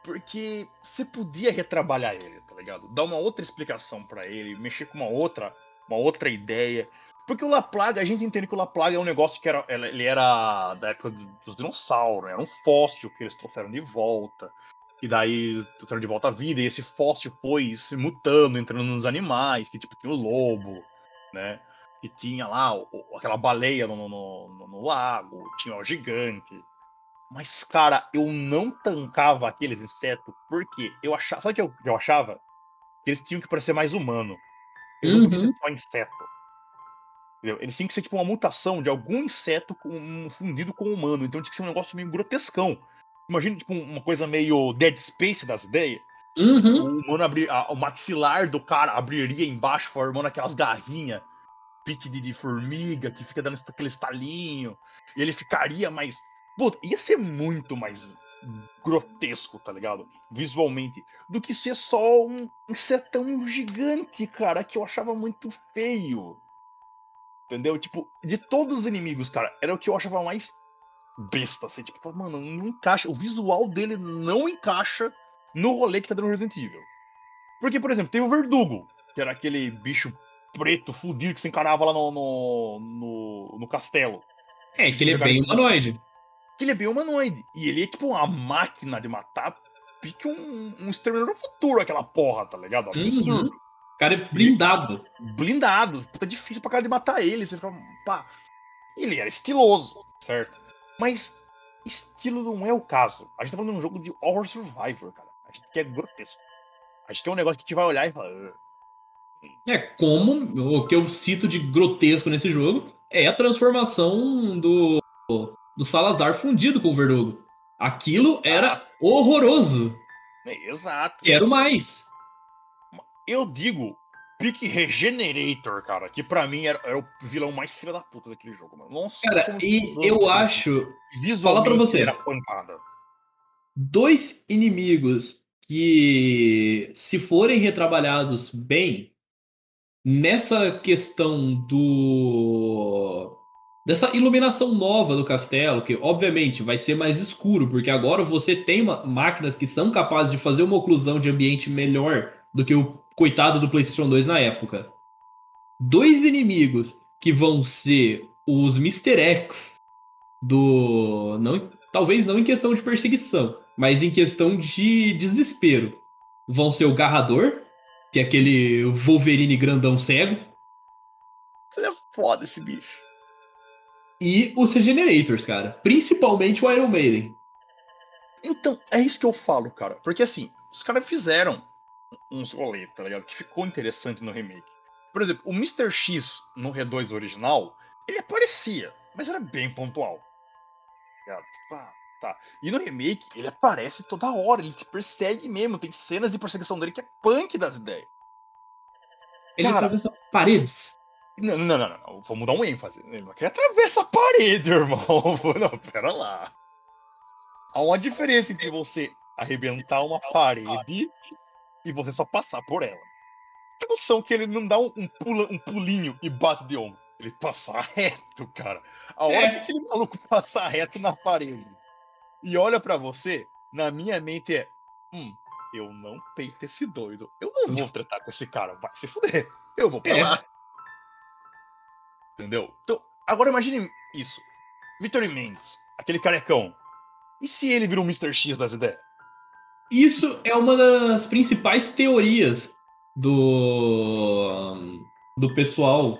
porque você podia retrabalhar ele, tá ligado? Dar uma outra explicação para ele, mexer com uma outra, uma outra ideia. Porque o La Plaga, a gente entende que o La Plaga é um negócio que era, ele era da época dos dinossauros, era um fóssil que eles trouxeram de volta. E daí trouxeram de volta à vida, e esse fóssil foi se mutando, entrando nos animais, que tipo tinha o lobo, né? E tinha lá aquela baleia no, no, no, no lago, tinha o gigante. Mas, cara, eu não tancava aqueles insetos porque eu achava. Sabe o que eu, eu achava? que eles tinham que parecer mais humano. Eles não podiam Uhum. ser só inseto. Entendeu? Eles tinham que ser tipo uma mutação de algum inseto com, fundido com humano. Então tinha que ser um negócio meio grotescão. Imagina, tipo, uma coisa meio Dead Space das ideias. Uhum. O humano abrir. a- o maxilar do cara abriria embaixo, formando aquelas garrinhas. Pique de, de formiga, que fica dando aquele estalinho. E ele ficaria mais. Puta, ia ser muito mais grotesco, tá ligado? Visualmente. Do que ser só um insetão gigante, cara, que eu achava muito feio. Entendeu? Tipo, de todos os inimigos, cara, era o que eu achava mais besta, assim. Tipo, mano, não encaixa. O visual dele não encaixa no rolê que tá dando Resident Evil. Porque, por exemplo, tem o Verdugo, que era aquele bicho preto, fudido, que se encarava lá no, no, no, no castelo. É, que ele é bem humanoide. Que ele é bem humanoide. E ele é tipo uma máquina de matar, pique um, um exterminador do futuro, aquela porra, tá ligado? Absurdo. Uhum. O cara é blindado. Blindado. Puta, difícil pra cara de matar ele. Você fica. Pá. Ele era estiloso, certo? Mas estilo não é o caso. A gente tá falando de um jogo de horror survivor, cara. A gente quer grotesco. A gente quer um negócio que a gente vai olhar e falar. "Ah, É como o que eu cito de grotesco nesse jogo é a transformação do, do Salazar fundido com o Verdugo. Aquilo era horroroso. Exato. Quero mais. Eu digo Pique Regenerator, cara, que pra mim era, era o vilão mais filho da puta daquele jogo, mano. Nossa, Cara, e eu jogo, acho visualmente falar pra você. era pancada. dois inimigos que, se forem retrabalhados bem, nessa questão do. Dessa iluminação nova do castelo, que obviamente vai ser mais escuro, porque agora você tem máquinas que são capazes de fazer uma oclusão de ambiente melhor do que o coitado do PlayStation 2 na época. Dois inimigos que vão ser os Mr. X do. Não, talvez não em questão de perseguição, mas em questão de desespero. Vão ser o Garrador, que é aquele Wolverine grandão cego, É foda esse bicho. E os Regenerators, cara. Principalmente o Iron Maiden. Então, é isso que eu falo, cara. Porque assim, os caras fizeram uns rolês, tá ligado? Que ficou interessante no remake. Por exemplo, o Mr. X no R2 original, ele aparecia, mas era bem pontual. Tá? Tipo, ah, tá. E no remake, ele aparece toda hora, ele te persegue mesmo. Tem cenas de perseguição dele que é punk das ideias. Ele Cara. atravessa paredes. Não, não, não, não, não. Vamos dar um ênfase. Ele não quer atravessar a parede, <laughs> irmão. Não, pera lá. Há uma diferença entre você arrebentar uma parede e você só passar por ela. Tem noção que ele não dá um, um pula, um pulinho e bate de ombro. Ele passa reto, cara. A hora É. que aquele maluco passa reto na parede e olha pra você, na minha mente é: hum, eu não peito esse doido. Eu não vou tratar com esse cara. Vai se fuder. Eu vou pra É. Entendeu? Então, agora imagine isso. Victor Mendes, aquele carecão. E se ele vira um Mr. X das ideias? Isso é uma das principais teorias do do pessoal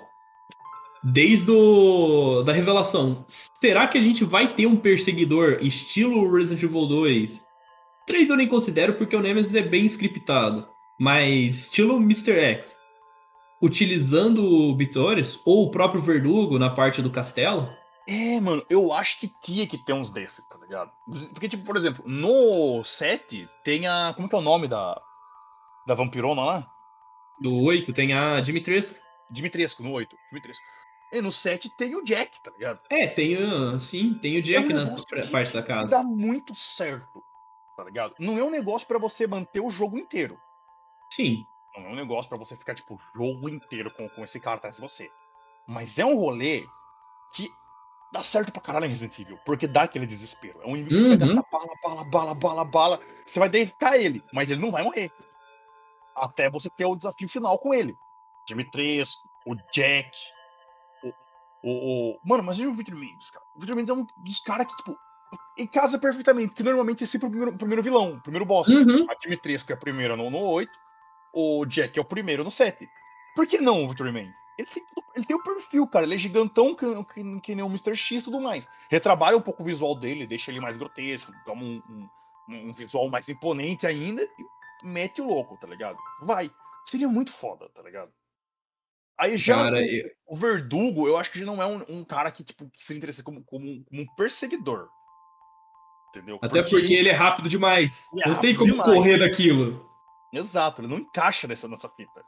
desde o, da revelação. Será que a gente vai ter um perseguidor estilo Resident Evil 2? 3 eu nem considero porque o Nemesis é bem scriptado, mas estilo Mr. X, utilizando o Victorious ou o próprio Verdugo na parte do castelo? É, mano, eu acho que tinha que ter uns desses, tá ligado? Porque, tipo, por exemplo, no 7 tem a. Como que é o nome da. Da vampirona lá? Do 8 tem a Dimitrescu. Dimitrescu, no 8. Dimitrescu. E no 7 tem o Jack, tá ligado? É, tem o, sim, tem o Jack É um na parte da casa. Dá muito certo, tá ligado? Não é um negócio pra você manter o jogo inteiro. Sim. Não é um negócio pra você ficar, tipo, o jogo inteiro com, com esse cara atrás de você. Mas é um rolê que dá certo pra caralho em Resident Evil, porque dá aquele desespero. É um inimigo que você vai Uhum. gastar bala, bala, bala, bala, bala. Você vai deitar ele, mas ele não vai morrer. Até você ter o desafio final com ele. Dimitrescu, o Jack, o. o, o... Mano, mas e o Victor Mendes, cara? O Victor Mendes é um dos caras que, tipo, em casa perfeitamente, que normalmente é sempre o primeiro, primeiro vilão, o primeiro boss. Uhum. A Dimitrescu é a primeira no, no 8, o Jack é o primeiro no 7. Por que não o Victor Man? Ele tem, ele tem o perfil, cara. Ele é gigantão que, que, que nem o Mr. X e tudo mais. Retrabalha um pouco o visual dele, deixa ele mais grotesco, dá um, um, um visual mais imponente ainda e mete o louco, tá ligado? Vai. Seria muito foda, tá ligado? Aí já Cara, o, eu- o Verdugo, eu acho que não é um, um cara que, tipo, que se interessa como, como, um- como um perseguidor. Entendeu? até porque ele é rápido demais. É Não tem rápido como demais. correr daquilo. Exato, ele não encaixa nessa, nessa fita.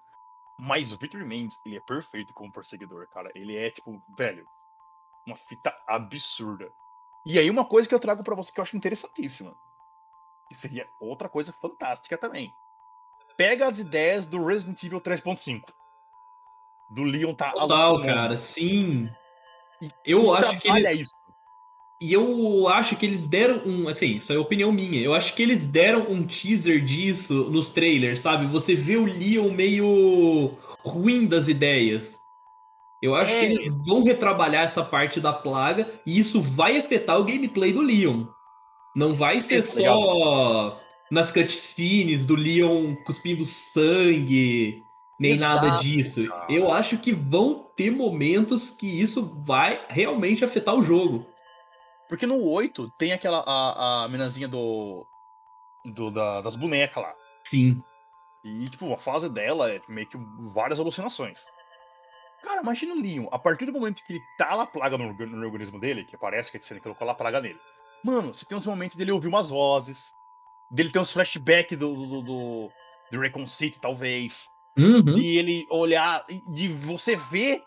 Mas o Victor Mendes, ele é perfeito como perseguidor, cara. Ele é, tipo, velho, uma fita absurda. E aí, uma coisa que eu trago pra você que eu acho interessantíssima. Que seria outra coisa fantástica também. Pega as ideias do Resident Evil 3.5. Do Leon tá Total, cara, sim. E- Eu acho que eles. isso. E eu acho que eles deram um. Assim, isso é opinião minha. Eu acho que eles deram um teaser disso nos trailers, sabe? Você vê o Leon meio ruim das ideias. Eu acho É. que eles vão retrabalhar essa parte da plaga e isso vai afetar o gameplay do Leon. Não vai ser tá só nas cutscenes do Leon cuspindo sangue, nem Exato, nada disso. Eu acho que vão ter momentos que isso vai realmente afetar o jogo. Porque no 8 tem aquela. A, a menazinha do. do da- das bonecas lá. Sim. E, tipo, a fase dela é meio que várias alucinações. Cara, imagina o Leon, a partir do momento que ele tá lá plaga no, no organismo dele, que parece que você colocou lá plaga nele. Mano, você tem uns momentos dele ouvir umas vozes, dele ter uns flashbacks do, do, do, do Recon City, talvez. Uhum. De ele olhar, de você ver,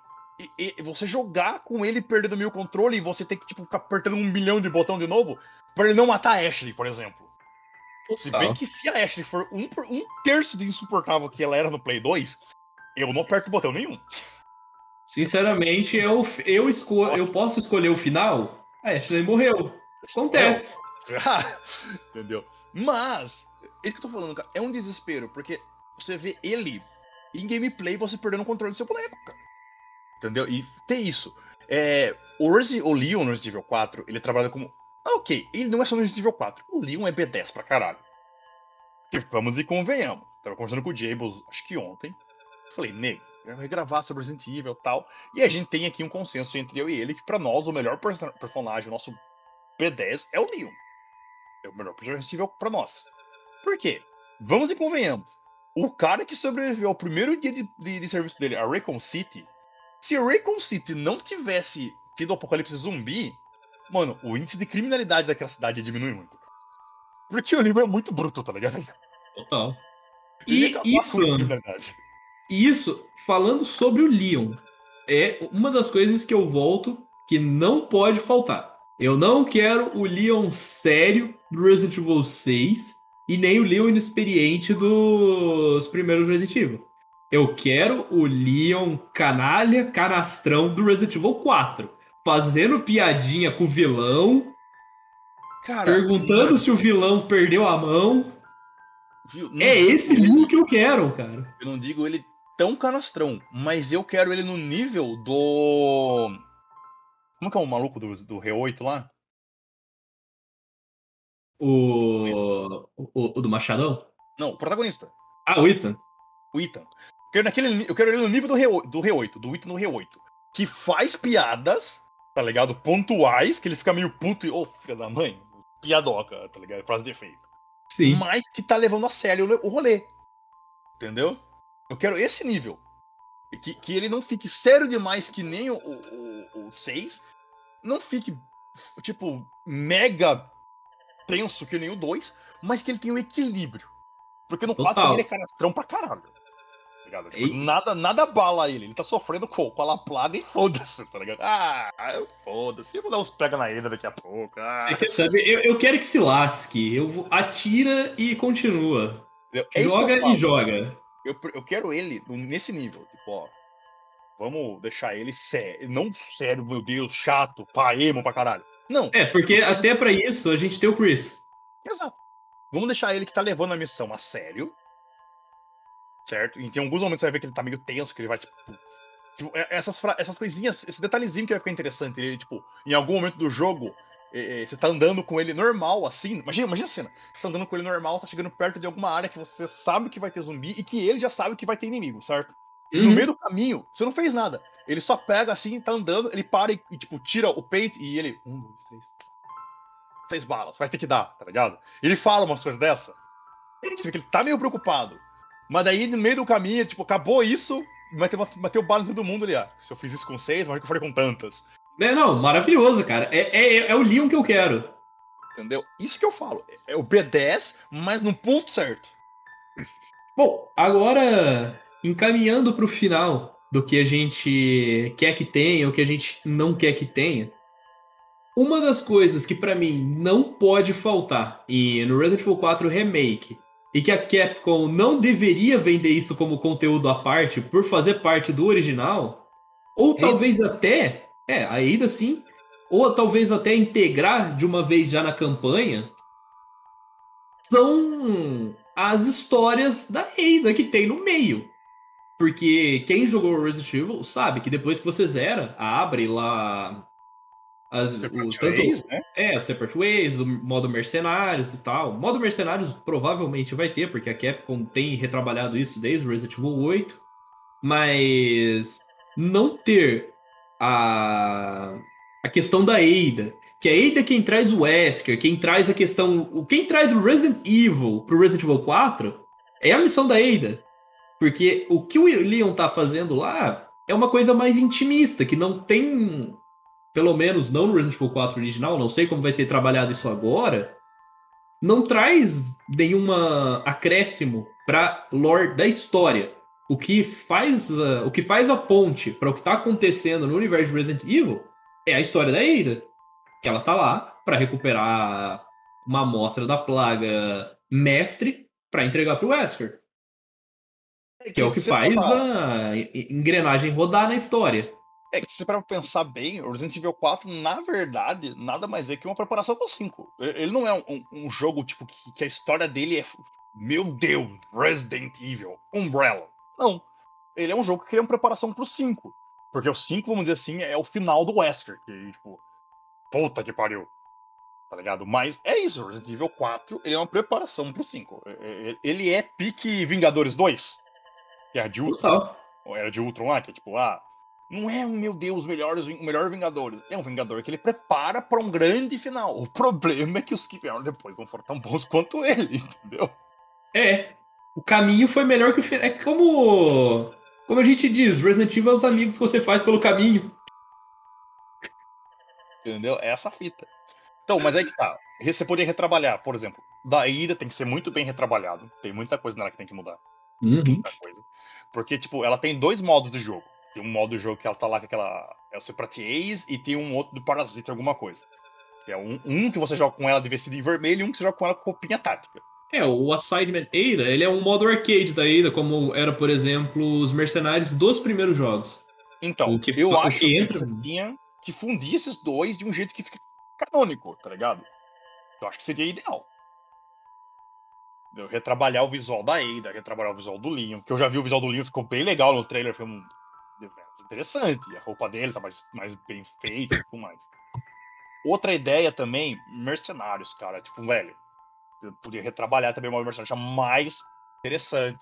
e, e você jogar com ele perdendo meio controle e você ter que, tipo, ficar apertando um milhão de botão de novo pra ele não matar a Ashley, por exemplo. Se bem Total. que se a Ashley for um, um terço de insuportável que ela era no Play 2, eu não aperto botão nenhum. Sinceramente, eu, eu, esco eu posso escolher o final? A Ashley morreu. Acontece. <laughs> Entendeu? Mas, é isso que eu tô falando, cara, é um desespero, porque você vê ele em gameplay você perdendo o controle do seu boneco, cara. Entendeu? E tem isso. É, o, Resi o Leon no Resident Evil 4, ele trabalha como. Ah, ok, ele não é só no Resident Evil 4. O Leon é B10 pra caralho. Porque vamos e convenhamos. Tava conversando com o Jables, acho que ontem. Falei, nego, eu vou regravar sobre Resident Evil e tal. E a gente tem aqui um consenso entre eu e ele que pra nós o melhor perso- personagem, o nosso B10 é o Leon. É o melhor personagem Resident Evil pra nós. Por quê? Vamos e convenhamos. O cara que sobreviveu ao primeiro dia de, de- de serviço dele, a Raycon City, se Raycon City não tivesse tido o apocalipse zumbi, mano, o índice de criminalidade daquela cidade ia diminuir muito. Porque o livro é muito bruto, tá ligado? Total. E isso. E isso, falando sobre o Leon, é uma das coisas que eu volto que não pode faltar. Eu não quero o Leon sério do Resident Evil 6 e nem o Leon inexperiente dos primeiros Resident Evil. Eu quero o Leon canalha, canastrão do Resident Evil 4. Fazendo piadinha com o vilão, Cara, perguntando se o vilão perdeu a mão. viu? É esse Leon que eu quero, cara. Eu não digo ele tão canastrão, mas eu quero ele no nível do. Como que é o maluco do, do Re8 lá? O, o, o do Machadão? Não, o protagonista. Ah, o Ethan. o Ethan. Eu quero, naquele, eu quero ele no nível do, Re, do Re8, do Ethan no Re8. Que faz piadas, tá ligado? Pontuais, que ele fica meio puto e, ô, filha da mãe, piadoca, tá ligado? Frase de efeito. Sim. Mas que tá levando a sério o, rolê. Entendeu? Eu quero esse nível. Que, que ele não fique sério demais que nem o, o, o 6. Não fique, tipo, mega tenso que nem o 2. Mas que ele tenha o equilíbrio. Porque no 4 Total. ele é canastrão pra caralho. Ligado? Tipo, E- nada, nada bala ele. Ele tá sofrendo com, com a laplada e foda-se, tá ligado? Ah, foda-se. Eu vou dar uns pega na ida daqui a pouco. Ah. Você quer saber? Eu, eu quero que se lasque. Eu vou, atira e continua. É eu joga falo. e joga. Eu, eu quero ele nesse nível. Tipo, ó. Vamos deixar ele sério. Não sério, meu Deus, chato, pá, emo pra caralho. Não, É, porque até pra isso a gente tem o Chris. exato. Vamos deixar ele que tá levando a missão a sério. Certo? E tem alguns momentos você vai ver que ele tá meio tenso, que ele vai, tipo. tipo, é- essas, essas coisinhas, esse detalhezinho que vai ficar interessante. Ele, tipo, em algum momento do jogo, é, é, você tá andando com ele normal, assim. Imagina, imagina a cena. Você tá andando com ele normal, tá chegando perto de alguma área que você sabe que vai ter zumbi e que ele já sabe que vai ter inimigo, certo? E no Uhum. meio do caminho, você não fez nada. Ele só pega assim, tá andando, ele para e, tipo, tira o peito e ele. Um, dois, três. Seis balas, vai ter que dar, tá ligado? Ele fala umas coisas dessa. Você vê que ele tá meio preocupado. Mas daí, no meio do caminho, tipo, acabou isso, bateu, bateu bala em todo mundo ali, ó. Se eu fiz isso com seis, mas que eu falei com tantas. É, não, maravilhoso, cara. É, é, é o Leon que eu quero. Entendeu? Isso que eu falo. É o B10, mas no ponto certo. Bom, agora encaminhando para o final do que a gente quer que tenha, o que a gente não quer que tenha. Uma das coisas que para mim não pode faltar e no Resident Evil 4 Remake e que a Capcom não deveria vender isso como conteúdo à parte por fazer parte do original, ou talvez até, é, ainda sim, ou talvez até integrar de uma vez já na campanha, são as histórias da Ada que tem no meio. Porque quem jogou Resident Evil sabe que depois que você zera, abre lá as, o, tanto, Ways, né? É, Separate Ways, o modo mercenários e tal. O modo mercenários provavelmente vai ter, porque a Capcom tem retrabalhado isso desde o Resident Evil 8. Mas não ter a, a questão da Ada, que a Ada é quem traz o Wesker, quem traz a questão. Quem traz o Resident Evil pro Resident Evil 4 é a missão da Ada. Porque o que o Leon tá fazendo lá é uma coisa mais intimista, que não tem pelo menos não no Resident Evil 4 original, não sei como vai ser trabalhado isso agora, não traz nenhuma acréscimo para lore da história. O que faz, uh, o que faz a ponte para o que está acontecendo no universo de Resident Evil é a história da Ada, que ela tá lá para recuperar uma amostra da plaga mestre para entregar para o Wesker. É que é o que faz a engrenagem rodar na história. É que se para pensar bem, o Resident Evil 4, na verdade, nada mais é que uma preparação pro 5. Ele não é um, um jogo tipo que, que, a história dele é. Meu Deus, Resident Evil, Umbrella. Não. Ele é um jogo que é uma preparação pro 5. Porque o 5, vamos dizer assim, é o final do Wesker. Que, tipo, puta que pariu. Tá ligado? Mas é isso, Resident Evil 4 ele é uma preparação pro 5. Ele é pique Vingadores 2. Que é de Ultron. Ou era de Ultron lá, que é tipo, ah, não é um, meu Deus, melhores, o melhor Vingadores. É um Vingador que ele prepara para um grande final. O problema é que os que vieram depois não foram tão bons quanto ele, entendeu? É. O caminho foi melhor que o final. É como. Como a gente diz, Resident Evil é os amigos que você faz pelo caminho. Entendeu? É essa fita. Então, mas aí que tá. Você poderia retrabalhar, por exemplo, da ida tem que ser muito bem retrabalhado. Tem muita coisa nela que tem que mudar. Uhum. Muita coisa. Porque, tipo, ela tem dois modos de jogo. Tem um modo do jogo que ela tá lá com aquela. É o Separate e tem um outro do Parasita, alguma coisa. Que é um, um que você joga com ela de vestido em vermelho e um que você joga com ela com roupinha tática. É, o Assignment Ada, ele é um modo arcade da Ada, como era, por exemplo, os mercenários dos primeiros jogos. Então, que, eu acho que, entra... que tinha que fundir esses dois de um jeito que fica canônico, tá ligado? Eu acho que seria ideal. Eu retrabalhar o visual da Ada, retrabalhar o visual do Leon, que eu já vi o visual do Leon, ficou bem legal no trailer, foi um interessante. A roupa dele tá mais, mais bem feita e tudo mais. Outra ideia também, mercenários, cara. Tipo, velho, eu podia retrabalhar também modo mercenário, mais interessante.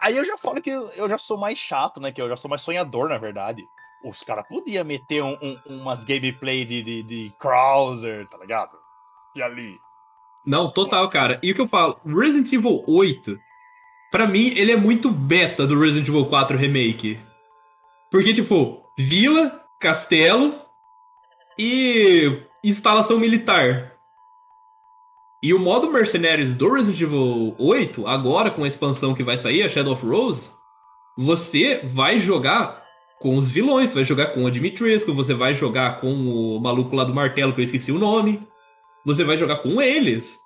Aí eu já falo que eu já sou mais chato, né? Que eu já sou mais sonhador, na verdade. Os caras podiam meter um, um, umas gameplay de, de, de Krauser, tá ligado? E ali. Não, total, cara. E o que eu falo, Resident Evil 8, pra mim, ele é muito beta do Resident Evil 4 Remake. Porque, tipo, vila, castelo e instalação militar. E o modo Mercenários do Resident Evil 8, agora com a expansão que vai sair, a Shadow of Rose, você vai jogar com os vilões, você vai jogar com o Dimitrescu, você vai jogar com o maluco lá do martelo, que eu esqueci o nome. Você vai jogar com eles.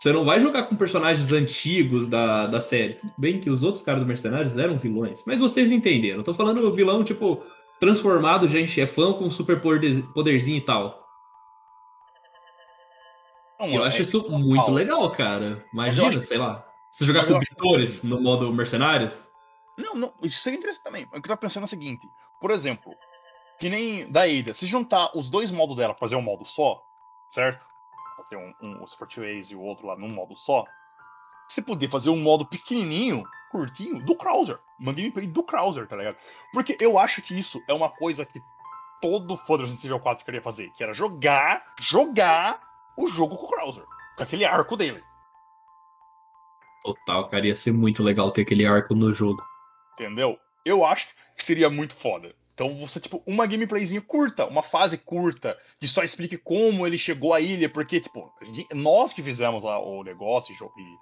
Você não vai jogar com personagens antigos da, da série. Tudo bem que os outros caras do Mercenários eram vilões, mas vocês entenderam. Eu tô falando vilão, tipo, transformado já em chefão com super poderzinho e tal. Não, eu é, acho isso muito legal, cara. Imagina, sei lá. Você jogar com Vitores no modo Mercenários. Não, não, isso seria interessante também. O que eu tô pensando é o seguinte: por exemplo, que nem da Ida, se juntar os dois modos dela pra fazer um modo só, certo? Fazer um, um, o Sportways e o outro lá num modo só, você poder fazer um modo pequenininho, curtinho, do Krauser. Uma gameplay do Krauser, tá ligado? Porque eu acho que isso é uma coisa que todo fã do Resident Evil 4 queria fazer, que era jogar, jogar o jogo com o Krauser, com aquele arco dele. Total, cara, ia ser muito legal ter aquele arco no jogo. Entendeu? Eu acho que seria muito foda. Então você, tipo, uma gameplayzinha curta, uma fase curta, que só explique como ele chegou à ilha, porque, tipo, nós que fizemos lá o negócio e,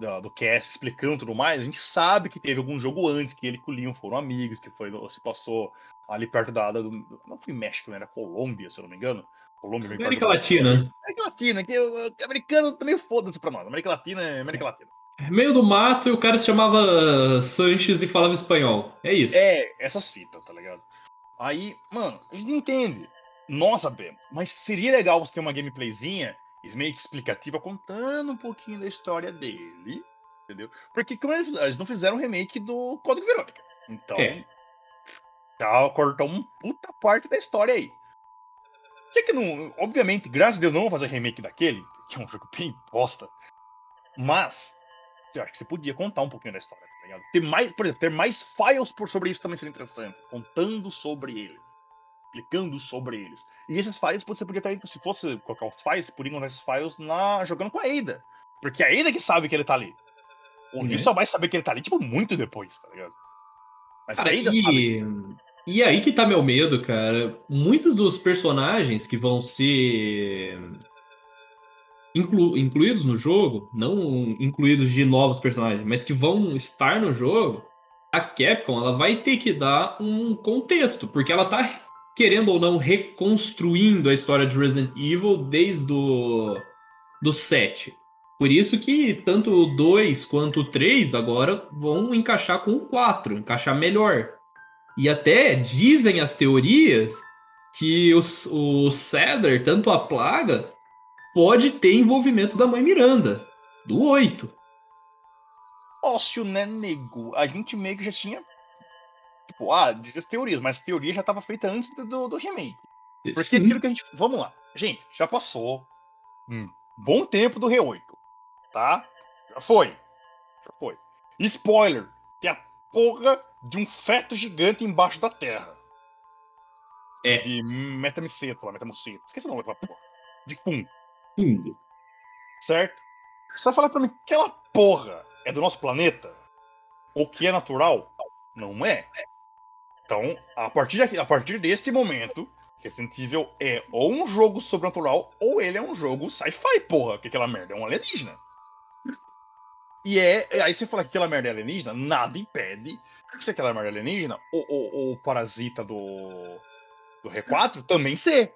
do, do cast explicando tudo mais, a gente sabe que teve algum jogo antes, que ele e o Leon foram amigos, que foi, se passou ali perto da. do, não foi México, né? Era Colômbia, se eu não me engano. Colômbia, América Latina. América Latina, que o americano também foda-se pra nós. América Latina é América Latina. Meio do mato e o cara se chamava Sanches e falava espanhol. É isso. É, essa cita, tá ligado? Aí, mano, a gente entende. Nós sabemos. Mas seria legal você ter uma gameplayzinha meio que explicativa contando um pouquinho da história dele. Entendeu? Porque como eles, eles não fizeram um remake do Código Verônica. Então. É. Já cortou uma puta parte da história aí. Sei que não. Obviamente, graças a Deus, não vão fazer remake daquele, que é um jogo bem bosta. Mas, eu acho que você podia contar um pouquinho da história, tá? Ter mais, por exemplo, ter mais files por sobre isso também seria interessante. Contando sobre ele. Explicando sobre eles. E esses files você podia estar, se fosse colocar os files, podia encontrar esses files na, jogando com a Ada. Porque a Ada que sabe que ele tá ali. O Lee uhum. só vai saber que ele tá ali, tipo, muito depois, tá ligado? Mas Cara, a Ada e... sabe. E aí que tá meu medo, cara. Muitos dos personagens que vão ser inclu incluídos no jogo, não incluídos de novos personagens, mas que vão estar no jogo, a Capcom ela vai ter que dar um contexto, porque ela tá querendo ou não reconstruindo a história de Resident Evil desde o do 7. Por isso que tanto o 2 quanto o 3 agora vão encaixar com o 4, encaixar melhor. E até dizem as teorias que o, o Cedar, tanto a plaga, pode ter envolvimento da mãe Miranda, do 8. Ócio, né, nego? A gente meio que já tinha. Tipo, ah, diz as teorias, mas a teoria já estava feita antes do, do remake. Porque Sim. aquilo que a gente. Vamos lá. Gente, já passou um bom tempo do Re8. Tá? Já foi. Já foi. Spoiler: tem a porra de um feto gigante embaixo da terra. É. De metamiceto lá, metamuceto. Esqueci o nome daquela porra. De pum. Certo? Você vai falar pra mim que aquela porra é do nosso planeta? Ou que é natural? Não é. Então, a partir, de, a partir desse momento, Resident Evil é ou um jogo sobrenatural, ou ele é um jogo sci-fi, porra. Que aquela merda é um alienígena. E é. Aí você fala que aquela merda é alienígena, nada impede se aquela merda alienígena, o, o, o parasita do, do R4 também ser.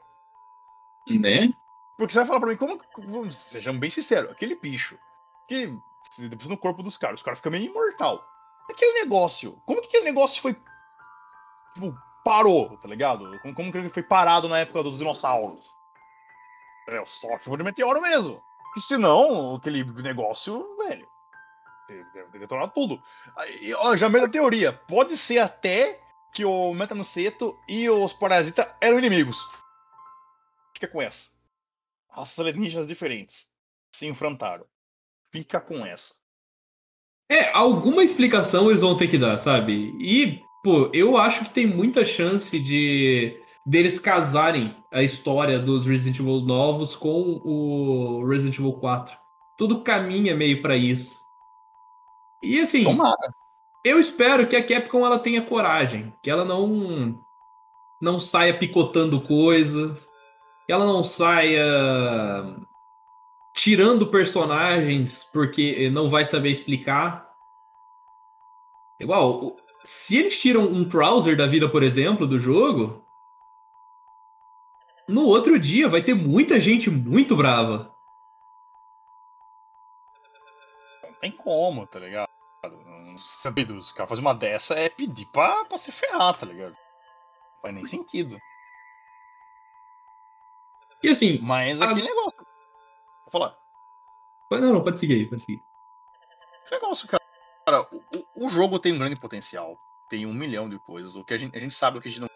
Né? Porque você vai falar pra mim, como. Sejamos bem sinceros, aquele bicho que depois no corpo dos caras, os caras ficam meio imortal. Aquele negócio, como que aquele negócio foi. Tipo, parou, tá ligado? Como, como que ele foi parado na época dos dinossauros? É, só chuva de meteoro mesmo. Porque senão, aquele negócio, velho, Deve detonar tudo. Aí, ó, já mesma teoria. Pode ser até que o Metamuceto e os Parasitas eram inimigos. Fica com essa. Raças alienígenas diferentes se enfrentaram. Fica com essa. É, alguma explicação eles vão ter que dar, sabe? E, pô, eu acho que tem muita chance de deles casarem a história dos Resident Evil novos com o Resident Evil 4. Tudo caminha meio para isso. E assim, Tomara. eu espero que a Capcom ela tenha coragem, que ela não não saia picotando coisas, que ela não saia tirando personagens porque não vai saber explicar. Igual, se eles tiram um browser da vida, por exemplo, do jogo, no outro dia vai ter muita gente muito brava. Não tem como, tá ligado? Sabido, os caras fazem uma dessa é pedir pra, pra se ferrar, tá ligado? Não faz nem sentido. E assim. Mas aquele a... negócio. Vou falar. Não, não, pode seguir aí, pode seguir. Esse negócio, cara. Cara, o, o, jogo tem um grande potencial. Tem um milhão de coisas. O que a gente, a gente sabe o que a gente não,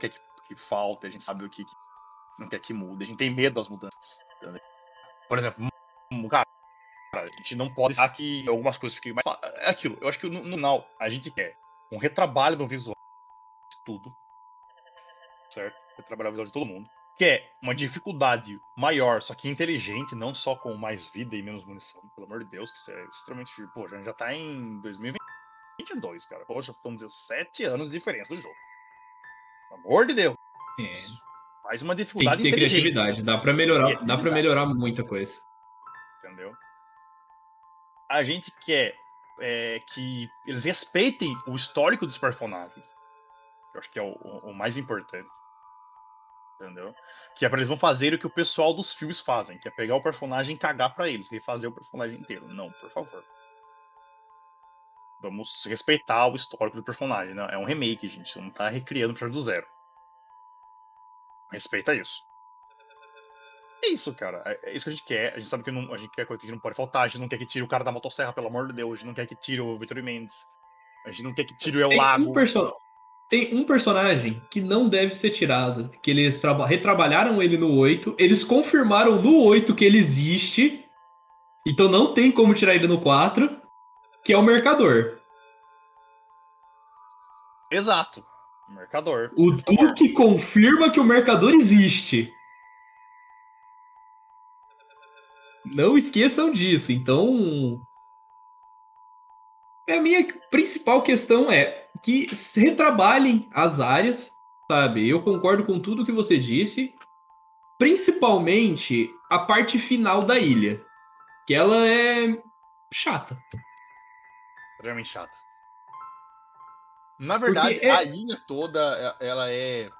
quer que, que falta, a gente sabe o que, que não quer que mude. A gente tem medo das mudanças. Entendeu? Por exemplo, cara, a gente não pode deixar que algumas coisas fiquem mais. É aquilo. Eu acho que no, no final a gente quer um retrabalho no visual de tudo. Certo? Retrabalhar o visual de todo mundo. Quer uma dificuldade maior, só que inteligente, não só com mais vida e menos munição, pelo amor de Deus, que isso é extremamente. Pô, a gente já tá em 2022, cara. Poxa, são 17 anos de diferença do jogo. Pelo amor de Deus. É. Faz uma Tem dificuldade que ter criatividade. Dá pra melhorar, dá pra melhorar muita coisa. entendeu? A gente quer é, que eles respeitem o histórico dos personagens. Eu acho que é o- o mais importante. Entendeu? Que é pra eles não fazerem o que o pessoal dos filmes fazem, que é pegar o personagem e cagar pra eles, e fazer o personagem inteiro. Não, por favor. Vamos respeitar o histórico do personagem. Né? É um remake, gente. Você não tá recriando o personagem do zero. Respeita isso. É isso, cara. É, é isso que a gente quer. A gente sabe que não, a gente quer coisa que não pode faltar. A gente não quer que tire o cara da motosserra, pelo amor de Deus. A gente não quer que tire o Vitor Mendes. A gente não quer que tire o El Tem Lago. um, tem um personagem que não deve ser tirado. Que eles traba- retrabalharam ele no 8. Eles confirmaram no 8 que ele existe. Então não tem como tirar ele no 4. Que é o Mercador. Exato. Mercador. O Duque confirma que o Mercador existe. Não esqueçam disso. Então. A minha principal questão é que retrabalhem as áreas, sabe? Eu concordo com tudo que você disse. Principalmente a parte final da ilha. Que ela é chata. Extremamente chato. Na verdade, é- a ilha toda, e- ela é.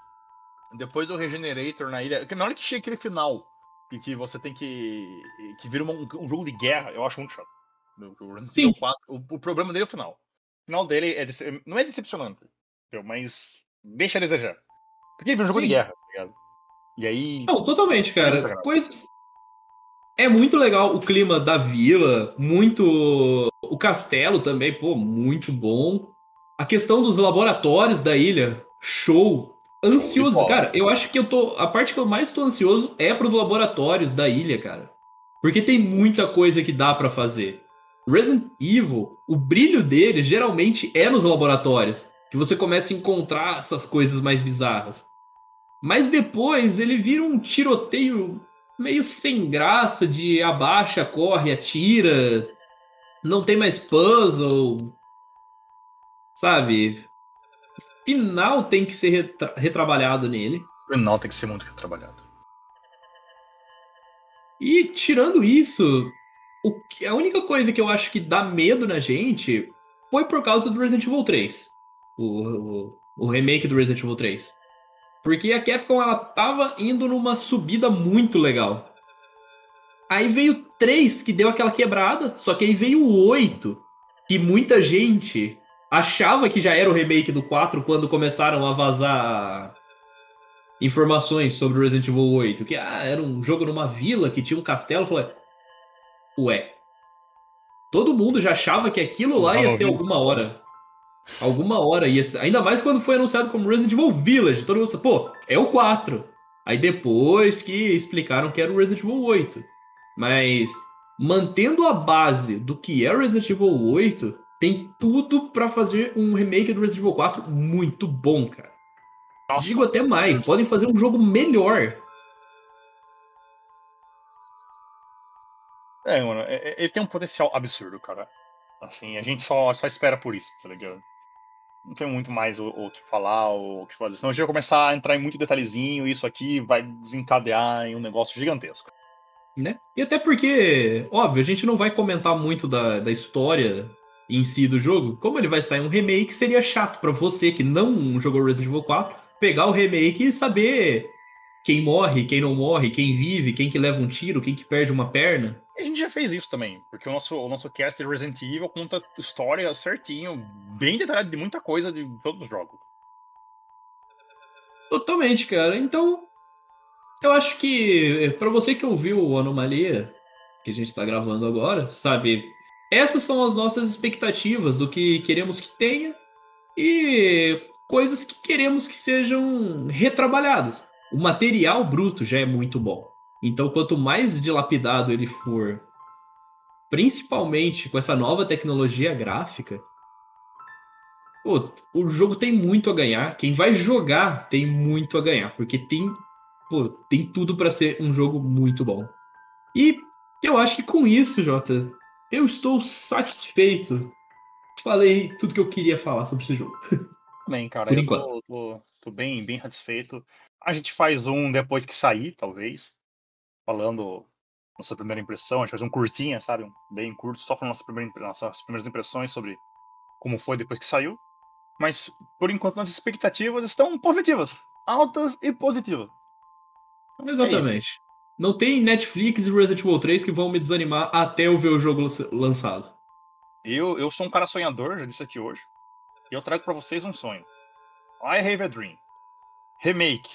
Depois do Regenerator na ilha. Na hora que chega aquele final, e que você tem que. que vira um, um jogo de guerra, eu acho muito chato. O, o Resident Sim. Evil 4, o, o problema dele é o final. O final dele é dece- não é decepcionante, mas deixa a desejar. Porque ele vira um jogo de guerra, tá ligado? E aí. Não, totalmente, cara. legal. Coisas. É muito legal o clima da vila, muito. O castelo também, pô, muito bom. A questão dos laboratórios da ilha, show. Ansioso, cara. Eu acho que eu tô. A parte que eu mais tô ansioso é pros laboratórios da ilha, cara. Porque tem muita coisa que dá pra fazer. Resident Evil, o brilho dele geralmente é nos laboratórios. Que você começa a encontrar essas coisas mais bizarras. Mas depois ele vira um tiroteio meio sem graça de abaixa, corre, atira. Não tem mais puzzle. Sabe? Final tem que ser retra- retrabalhado nele. O final tem que ser muito trabalhado. E tirando isso, o que- a única coisa que eu acho que dá medo na gente foi por causa do Resident Evil 3. O, o, o remake do Resident Evil 3. Porque a Capcom ela tava indo numa subida muito legal. Aí veio o 3 que deu aquela quebrada, só que aí veio o 8, que muita gente achava que já era o remake do 4 quando começaram a vazar informações sobre o Resident Evil 8, que ah, era um jogo numa vila que tinha um castelo, falei, ué, todo mundo já achava que aquilo lá ia ser alguma hora. Alguma hora ia ser, ainda mais quando foi anunciado como Resident Evil Village, todo mundo, pô, é o 4. Aí depois que explicaram que era o Resident Evil 8. Mas mantendo a base do que é o Resident Evil 8, tem tudo pra fazer um remake do Resident Evil 4 muito bom, cara. Nossa, Digo até mais, podem fazer um jogo melhor. É, mano, é- é- ele tem um potencial absurdo, cara. Assim, a gente só, só espera por isso, tá ligado? Não tem muito mais o, o que falar ou o que fazer. Senão a gente vai começar a entrar em muito detalhezinho e isso aqui vai desencadear em um negócio gigantesco. né? E até porque, óbvio, a gente não vai comentar muito da, da história em si do jogo. Como ele vai sair um remake, seria chato pra você que não jogou Resident Evil 4 pegar o remake e saber quem morre, quem não morre, quem vive, quem que leva um tiro, quem que perde uma perna. A gente já fez isso também, porque o nosso, o nosso cast de Resident Evil conta história certinho, bem detalhado de muita coisa de todos os jogos. Totalmente, cara. Então, eu acho que pra você que ouviu o Anomalia, que a gente tá gravando agora, sabe? Essas são as nossas expectativas do que queremos que tenha e coisas que queremos que sejam retrabalhadas. O material bruto já é muito bom. Então, quanto mais dilapidado ele for, principalmente com essa nova tecnologia gráfica, pô, o jogo tem muito a ganhar. Quem vai jogar tem muito a ganhar, porque tem pô, tem tudo para ser um jogo muito bom. E eu acho que com isso, Jota, eu estou satisfeito. Falei tudo que eu queria falar sobre esse jogo. Bem, cara, Por eu tô, tô- tô bem, bem satisfeito. A gente faz um depois que sair, talvez. Falando nossa primeira impressão. A gente faz um curtinha, sabe? Um bem curto, só para nossa primeira, nossas primeiras impressões sobre como foi depois que saiu. Mas, por enquanto, nossas expectativas estão positivas. Altas e positivas. Exatamente. Não tem Netflix e Resident Evil 3 que vão me desanimar até eu ver o jogo lan- lançado. Eu, eu sou um cara sonhador, já disse aqui hoje. E eu trago pra vocês um sonho. I Have a Dream. Remake.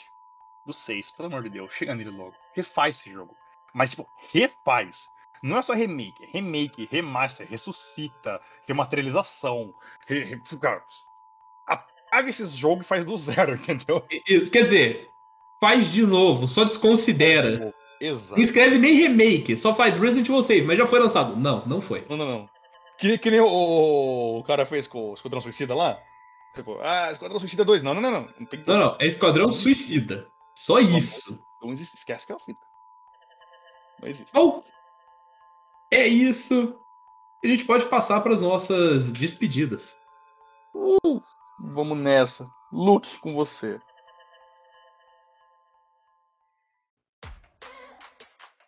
Do 6, pelo amor de Deus. Chega nele logo. Refaz esse jogo. Mas, tipo, refaz. Não é só remake. É remake, remaster, ressuscita, rematerialização. Re, re, cara, apaga esses jogos e faz do zero, <laughs> entendeu? Isso, quer dizer, faz de novo, só desconsidera. Exato. Não escreve nem remake, só faz Resident Evil 6, mas já foi lançado. Não, não foi. Não, não, não. Que, que nem o, o cara fez com o Esquadrão Suicida lá. Tipo, ah, Esquadrão Suicida 2. Não, não, não, não. Não, Não, não, é Esquadrão Suicida. Só isso. não existe. Esquece que é uma fita. Não existe. Bom, é isso. A gente pode passar para as nossas despedidas. Vamos nessa. Luke com você.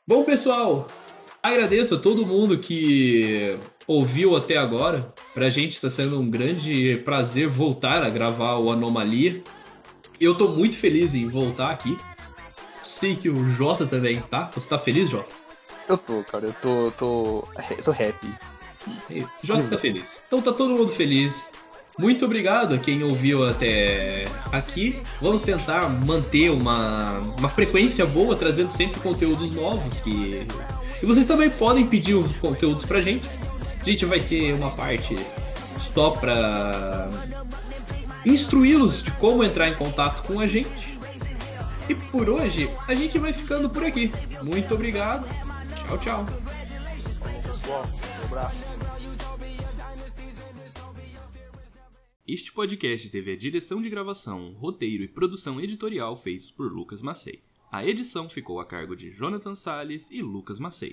Bom, pessoal, agradeço a todo mundo que ouviu até agora. Pra gente está sendo um grande prazer voltar a gravar o Anomalia. Eu tô muito feliz em voltar aqui. Sei que o Jota também tá. Você tá feliz, Jota? Eu tô, cara. Eu tô. tô. Eu tô happy. Ei, Jota tá feliz. Então tá todo mundo feliz. Muito obrigado a quem ouviu até aqui. Vamos tentar manter uma, uma frequência boa, trazendo sempre conteúdos novos. Que... E vocês também podem pedir os conteúdos pra gente. A gente vai ter uma parte só pra instruí-los de como entrar em contato com a gente. E por hoje, a gente vai ficando por aqui. Muito obrigado. Tchau, tchau. Este podcast teve a direção de gravação, roteiro e produção editorial feitos por Lucas Macei. A edição ficou a cargo de Jonathan Salles e Lucas Macei.